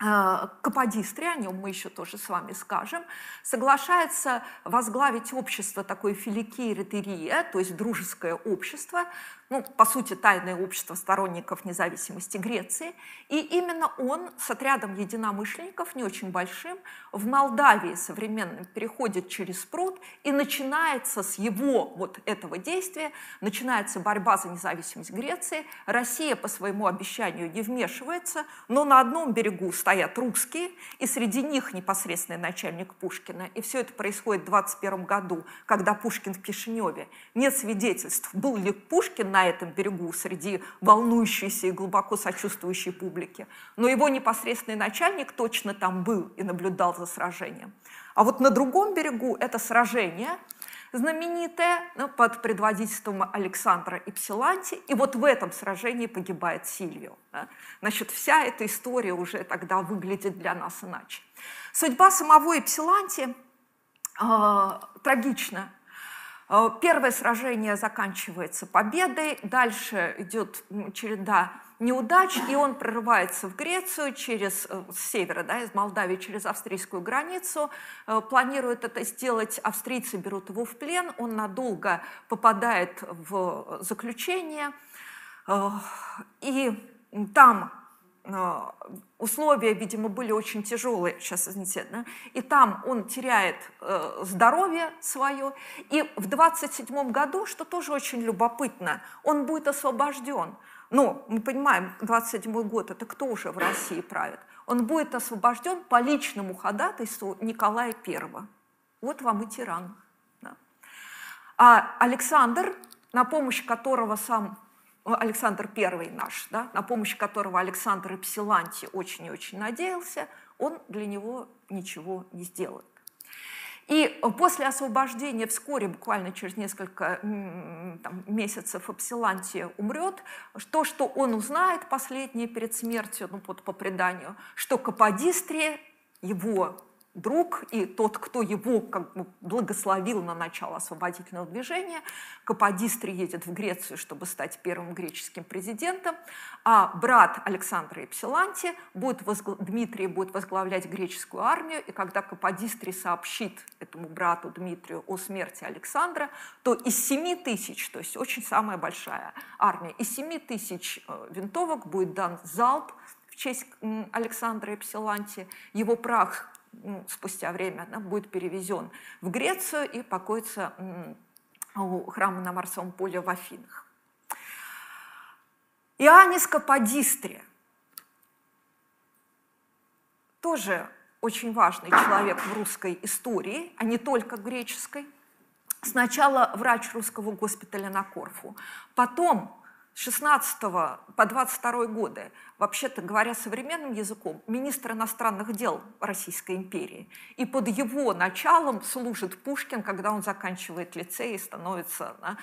Э, Каподистри, о нем мы еще тоже с вами скажем, соглашается возглавить общество такое филики ретерия, то есть дружеское общество, ну, по сути, тайное общество сторонников независимости Греции. И именно он с отрядом единомышленников, не очень большим, в Молдавии современным переходит через пруд, и начинается с его вот этого действия, начинается борьба за независимость Греции. Россия по своему обещанию не вмешивается, но на одном берегу стоят русские, и среди них непосредственный начальник Пушкина. И все это происходит в 21 году, когда Пушкин в Кишиневе. Нет свидетельств, был ли Пушкин на этом берегу среди волнующейся и глубоко сочувствующей публики. Но его непосредственный начальник точно там был и наблюдал за сражением. А вот на другом берегу это сражение – знаменитая ну, под предводительством Александра Ипсиланти. И вот в этом сражении погибает Сильвио. Значит, вся эта история уже тогда выглядит для нас иначе. Судьба самого Ипсиланти э, трагична. Э, первое сражение заканчивается победой, дальше идет череда неудач, и он прорывается в Грецию через э, с севера, да, из Молдавии через австрийскую границу, э, планирует это сделать, австрийцы берут его в плен, он надолго попадает в заключение, и там условия, видимо, были очень тяжелые, сейчас, извините, да? и там он теряет э, здоровье свое, и в 27 году, что тоже очень любопытно, он будет освобожден. Но мы понимаем, 27 год, это кто уже в России правит? Он будет освобожден по личному ходатайству Николая I. Вот вам и тиран. Да. А Александр, на помощь которого сам Александр I наш, да, на помощь которого Александр Эпсиланти очень и очень надеялся, он для него ничего не сделает. И после освобождения вскоре, буквально через несколько там, месяцев, Апсилантия умрет. То, что он узнает последнее перед смертью, ну, вот по преданию, что Каподистрия, его друг и тот, кто его как бы благословил на начало освободительного движения. Каподистри едет в Грецию, чтобы стать первым греческим президентом, а брат Александра Епсиланти будет возгла... Дмитрий будет возглавлять греческую армию, и когда Каподистри сообщит этому брату Дмитрию о смерти Александра, то из 7 тысяч, то есть очень самая большая армия, из 7 тысяч э, винтовок будет дан залп в честь Александра Эпсиланти. Его прах спустя время да, будет перевезен в Грецию и покоится у храма на Марсовом поле в Афинах. Иоаннис Каподистрия тоже очень важный человек в русской истории, а не только греческой. Сначала врач русского госпиталя на Корфу, потом 16 по 22 годы, вообще-то говоря современным языком, министр иностранных дел Российской империи. И под его началом служит Пушкин, когда он заканчивает лицей и становится да,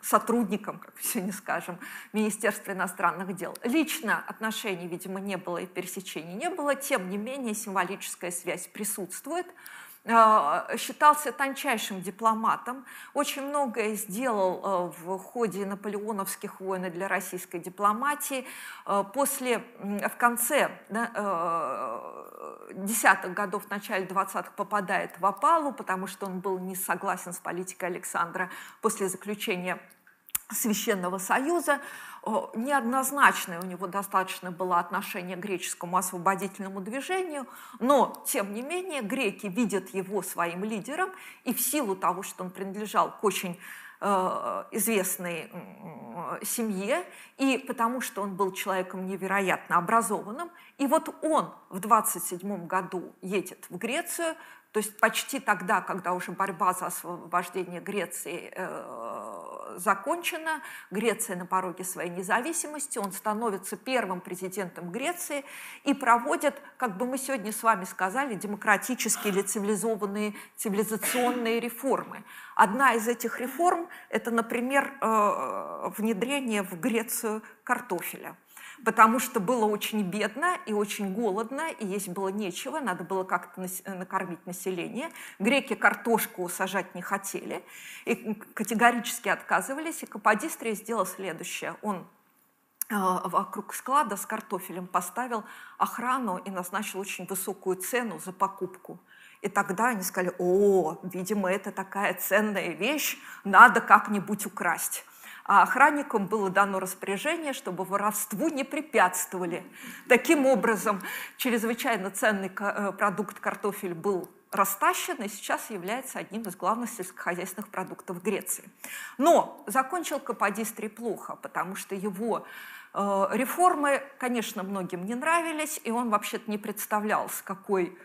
сотрудником, как сегодня скажем, Министерства иностранных дел. Лично отношений, видимо, не было и пересечений не было, тем не менее символическая связь присутствует – считался тончайшим дипломатом, очень многое сделал э, в ходе наполеоновских войн для российской дипломатии. Э, после, в конце э, десятых годов, в начале 20-х попадает в опалу, потому что он был не согласен с политикой Александра после заключения Священного Союза. Неоднозначное у него достаточно было отношение к греческому освободительному движению, но, тем не менее, греки видят его своим лидером, и в силу того, что он принадлежал к очень Э, известной семье, и потому что он был человеком невероятно образованным. И вот он в 27 году едет в Грецию, то есть почти тогда, когда уже борьба за освобождение Греции э, закончена, Греция на пороге своей независимости, он становится первым президентом Греции и проводит, как бы мы сегодня с вами сказали, демократические или цивилизованные, цивилизационные реформы. Одна из этих реформ – это, например, э, внедрение в Грецию картофеля потому что было очень бедно и очень голодно, и есть было нечего, надо было как-то накормить население. Греки картошку сажать не хотели, и категорически отказывались, и Каподистрия сделал следующее. Он э, вокруг склада с картофелем поставил охрану и назначил очень высокую цену за покупку. И тогда они сказали, о, видимо, это такая ценная вещь, надо как-нибудь украсть а охранникам было дано распоряжение, чтобы воровству не препятствовали. Таким образом, чрезвычайно ценный э, продукт картофель был растащен и сейчас является одним из главных сельскохозяйственных продуктов Греции. Но закончил Каподистрий плохо, потому что его э, реформы, конечно, многим не нравились, и он вообще-то не представлял, с, какой,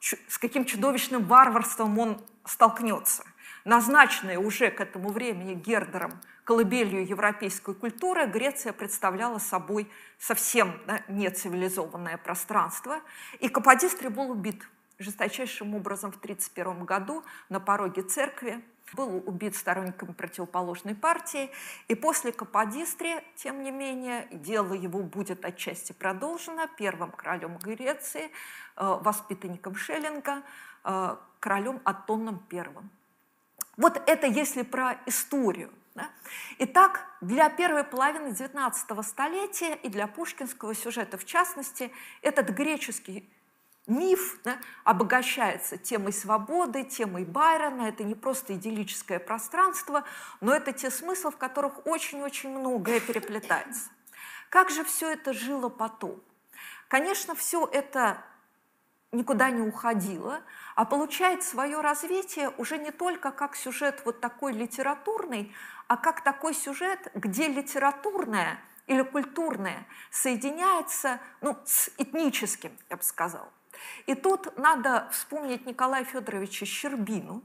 с каким чудовищным варварством он столкнется – назначенная уже к этому времени Гердером колыбелью европейской культуры, Греция представляла собой совсем да, нецивилизованное пространство. И Каподистрий был убит жесточайшим образом в 1931 году на пороге церкви. Был убит сторонниками противоположной партии. И после Каподистрия, тем не менее, дело его будет отчасти продолжено первым королем Греции, э, воспитанником Шеллинга, э, королем Аттоном I. Вот это если про историю. Да? Итак, для первой половины XIX столетия и для пушкинского сюжета в частности, этот греческий миф да, обогащается темой свободы, темой Байрона. Это не просто идиллическое пространство, но это те смыслы, в которых очень-очень многое переплетается. Как же все это жило потом? Конечно, все это никуда не уходило, а получает свое развитие уже не только как сюжет вот такой литературный, а как такой сюжет, где литературное или культурное соединяется ну, с этническим, я бы сказала. И тут надо вспомнить Николая Федоровича Щербину,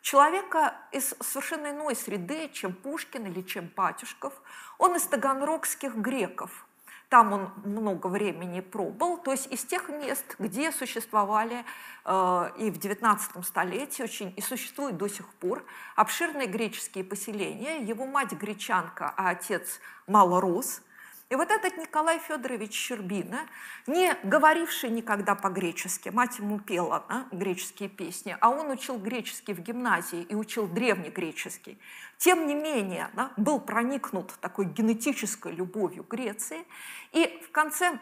человека из совершенно иной среды, чем Пушкин или чем Патюшков. Он из таганрогских греков – там он много времени пробыл, то есть из тех мест, где существовали э, и в XIX столетии очень, и существуют до сих пор обширные греческие поселения. Его мать гречанка, а отец малорос – и вот этот Николай Федорович Щербина, не говоривший никогда по-гречески, мать ему пела да, греческие песни, а он учил греческий в гимназии и учил древнегреческий, тем не менее да, был проникнут такой генетической любовью Греции. И в конце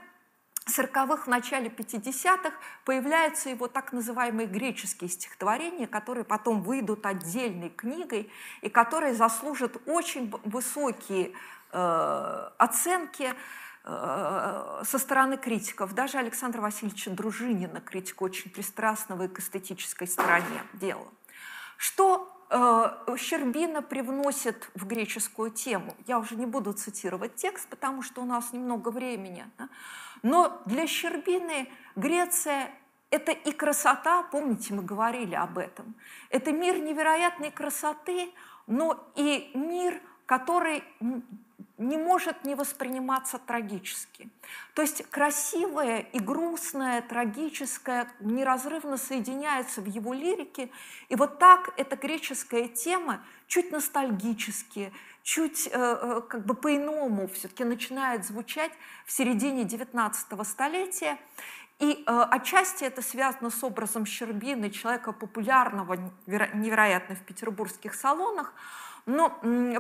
40-х, в начале 50-х появляются его так называемые греческие стихотворения, которые потом выйдут отдельной книгой и которые заслужат очень высокие оценки э, со стороны критиков, даже Александра Васильевича Дружинина, критика очень пристрастного и к эстетической стороне дела. Что э, Щербина привносит в греческую тему? Я уже не буду цитировать текст, потому что у нас немного времени. Но для Щербины Греция это и красота, помните, мы говорили об этом. Это мир невероятной красоты, но и мир, который не может не восприниматься трагически. То есть красивое и грустное, трагическое неразрывно соединяется в его лирике. И вот так эта греческая тема чуть ностальгически, чуть э, э как бы по-иному все-таки начинает звучать в середине XIX столетия. И э, отчасти это связано с образом Щербины, человека популярного невероятно в петербургских салонах, но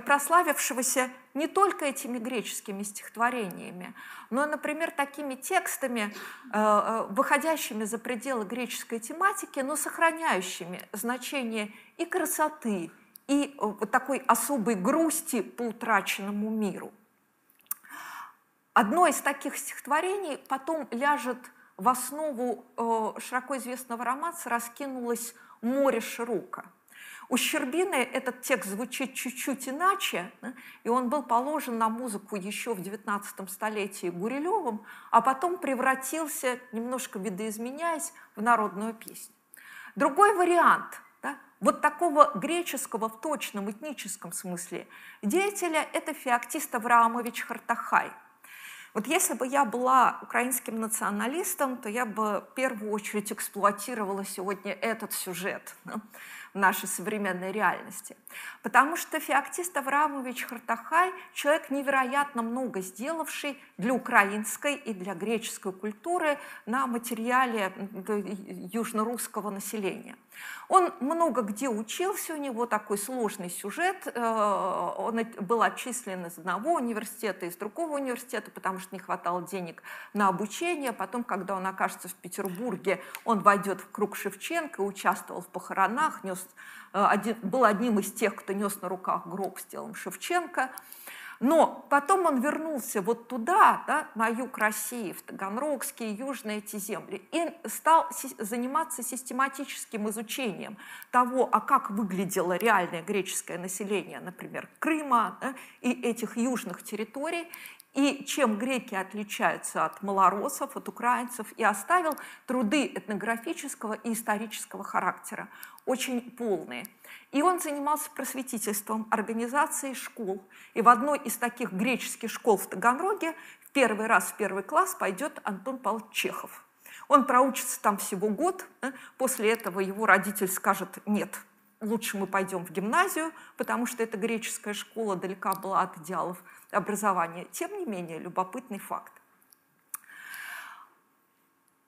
прославившегося не только этими греческими стихотворениями, но, например, такими текстами, э, э, выходящими за пределы греческой тематики, но сохраняющими значение и красоты, и э, такой особой грусти по утраченному миру. Одно из таких стихотворений потом ляжет в основу широко известного романса «Раскинулось море широко». У Щербины этот текст звучит чуть-чуть иначе, и он был положен на музыку еще в XIX столетии Гурилевым, а потом превратился, немножко видоизменяясь, в народную песню. Другой вариант да, вот такого греческого в точном этническом смысле деятеля – это Феоктист Авраамович Хартахай – вот если бы я была украинским националистом, то я бы в первую очередь эксплуатировала сегодня этот сюжет нашей современной реальности. Потому что Феоктист Аврамович Хартахай – человек невероятно много сделавший для украинской и для греческой культуры на материале южно-русского населения. Он много где учился, у него такой сложный сюжет. Э, он был отчислен из одного университета, из другого университета, потому что не хватало денег на обучение. Потом, когда он окажется в Петербурге, он войдет в круг Шевченко, участвовал в похоронах, нес, э, один, был одним из тех, кто нес на руках гроб с телом Шевченко. Но потом он вернулся вот туда, да, на юг России, в Таганрогские, южные эти земли, и стал заниматься систематическим изучением того, а как выглядело реальное греческое население, например, Крыма да, и этих южных территорий, и чем греки отличаются от малоросов, от украинцев, и оставил труды этнографического и исторического характера, очень полные. И он занимался просветительством, организацией школ. И в одной из таких греческих школ в Таганроге в первый раз в первый класс пойдет Антон Павлович Чехов. Он проучится там всего год, после этого его родитель скажет «нет, лучше мы пойдем в гимназию, потому что эта греческая школа далека была от идеалов образования. Тем не менее, любопытный факт.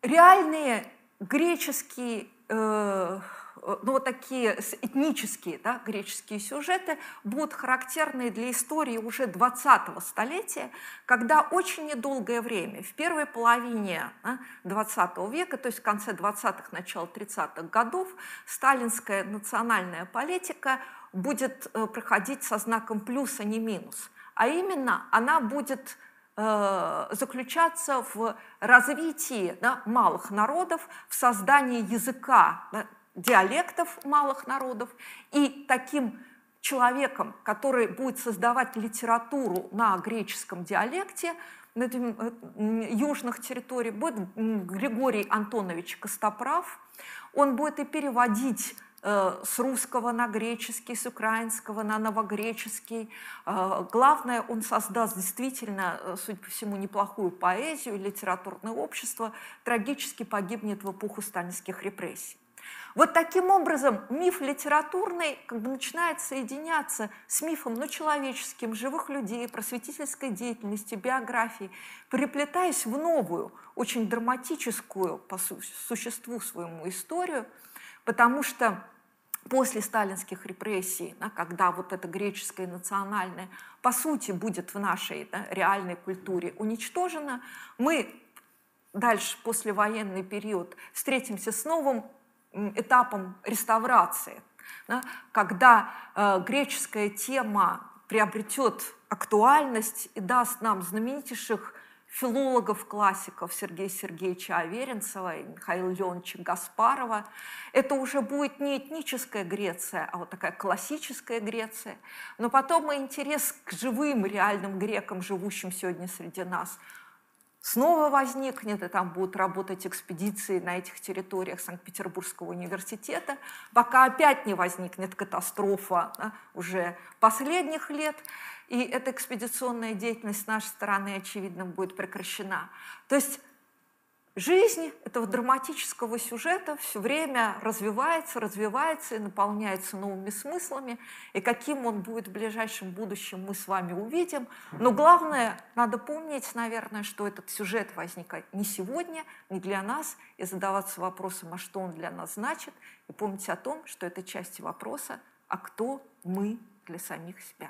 Реальные греческие э, Э, ну, вот такие этнические да, греческие сюжеты будут характерны для истории уже 20-го столетия, когда очень недолгое время, в первой половине да, 20 века, то есть в конце 20-х, начало 30-х годов, сталинская национальная политика будет э, проходить со знаком плюс, а не минус. А именно она будет э, заключаться в развитии да, малых народов, в создании языка, да, диалектов малых народов, и таким человеком, который будет создавать литературу на греческом диалекте, на этих южных территориях, будет Григорий Антонович Костоправ. Он будет и переводить э, с русского на греческий, с украинского на новогреческий. Э, главное, он создаст действительно, э, судя по всему, неплохую поэзию, литературное общество, трагически погибнет в эпоху сталинских репрессий. Вот таким образом миф литературный как бы начинает соединяться с мифом ну, человеческим, живых людей, просветительской деятельности, биографии, переплетаясь в новую, очень драматическую по существу своему историю, потому что после сталинских репрессий, да, когда вот это греческое национальное, по сути, будет в нашей да, реальной культуре уничтожено, мы дальше, послевоенный период, встретимся с новым этапом реставрации, да, когда э, греческая тема приобретет актуальность и даст нам знаменитейших филологов, классиков Сергея Сергеевича Аверинцева и Михаила Леоновича Гаспарова. Это уже будет не этническая Греция, а вот такая классическая Греция. Но потом и интерес к живым реальным грекам, живущим сегодня среди нас – снова возникнет, и там будут работать экспедиции на этих территориях Санкт-Петербургского университета, пока опять не возникнет катастрофа да, уже последних лет, и эта экспедиционная деятельность с нашей стороны, очевидно, будет прекращена. То есть Жизнь этого драматического сюжета все время развивается, развивается и наполняется новыми смыслами. И каким он будет в ближайшем будущем, мы с вами увидим. Но главное, надо помнить, наверное, что этот сюжет возникает не сегодня, не для нас, и задаваться вопросом, а что он для нас значит, и помнить о том, что это часть вопроса, а кто мы для самих себя.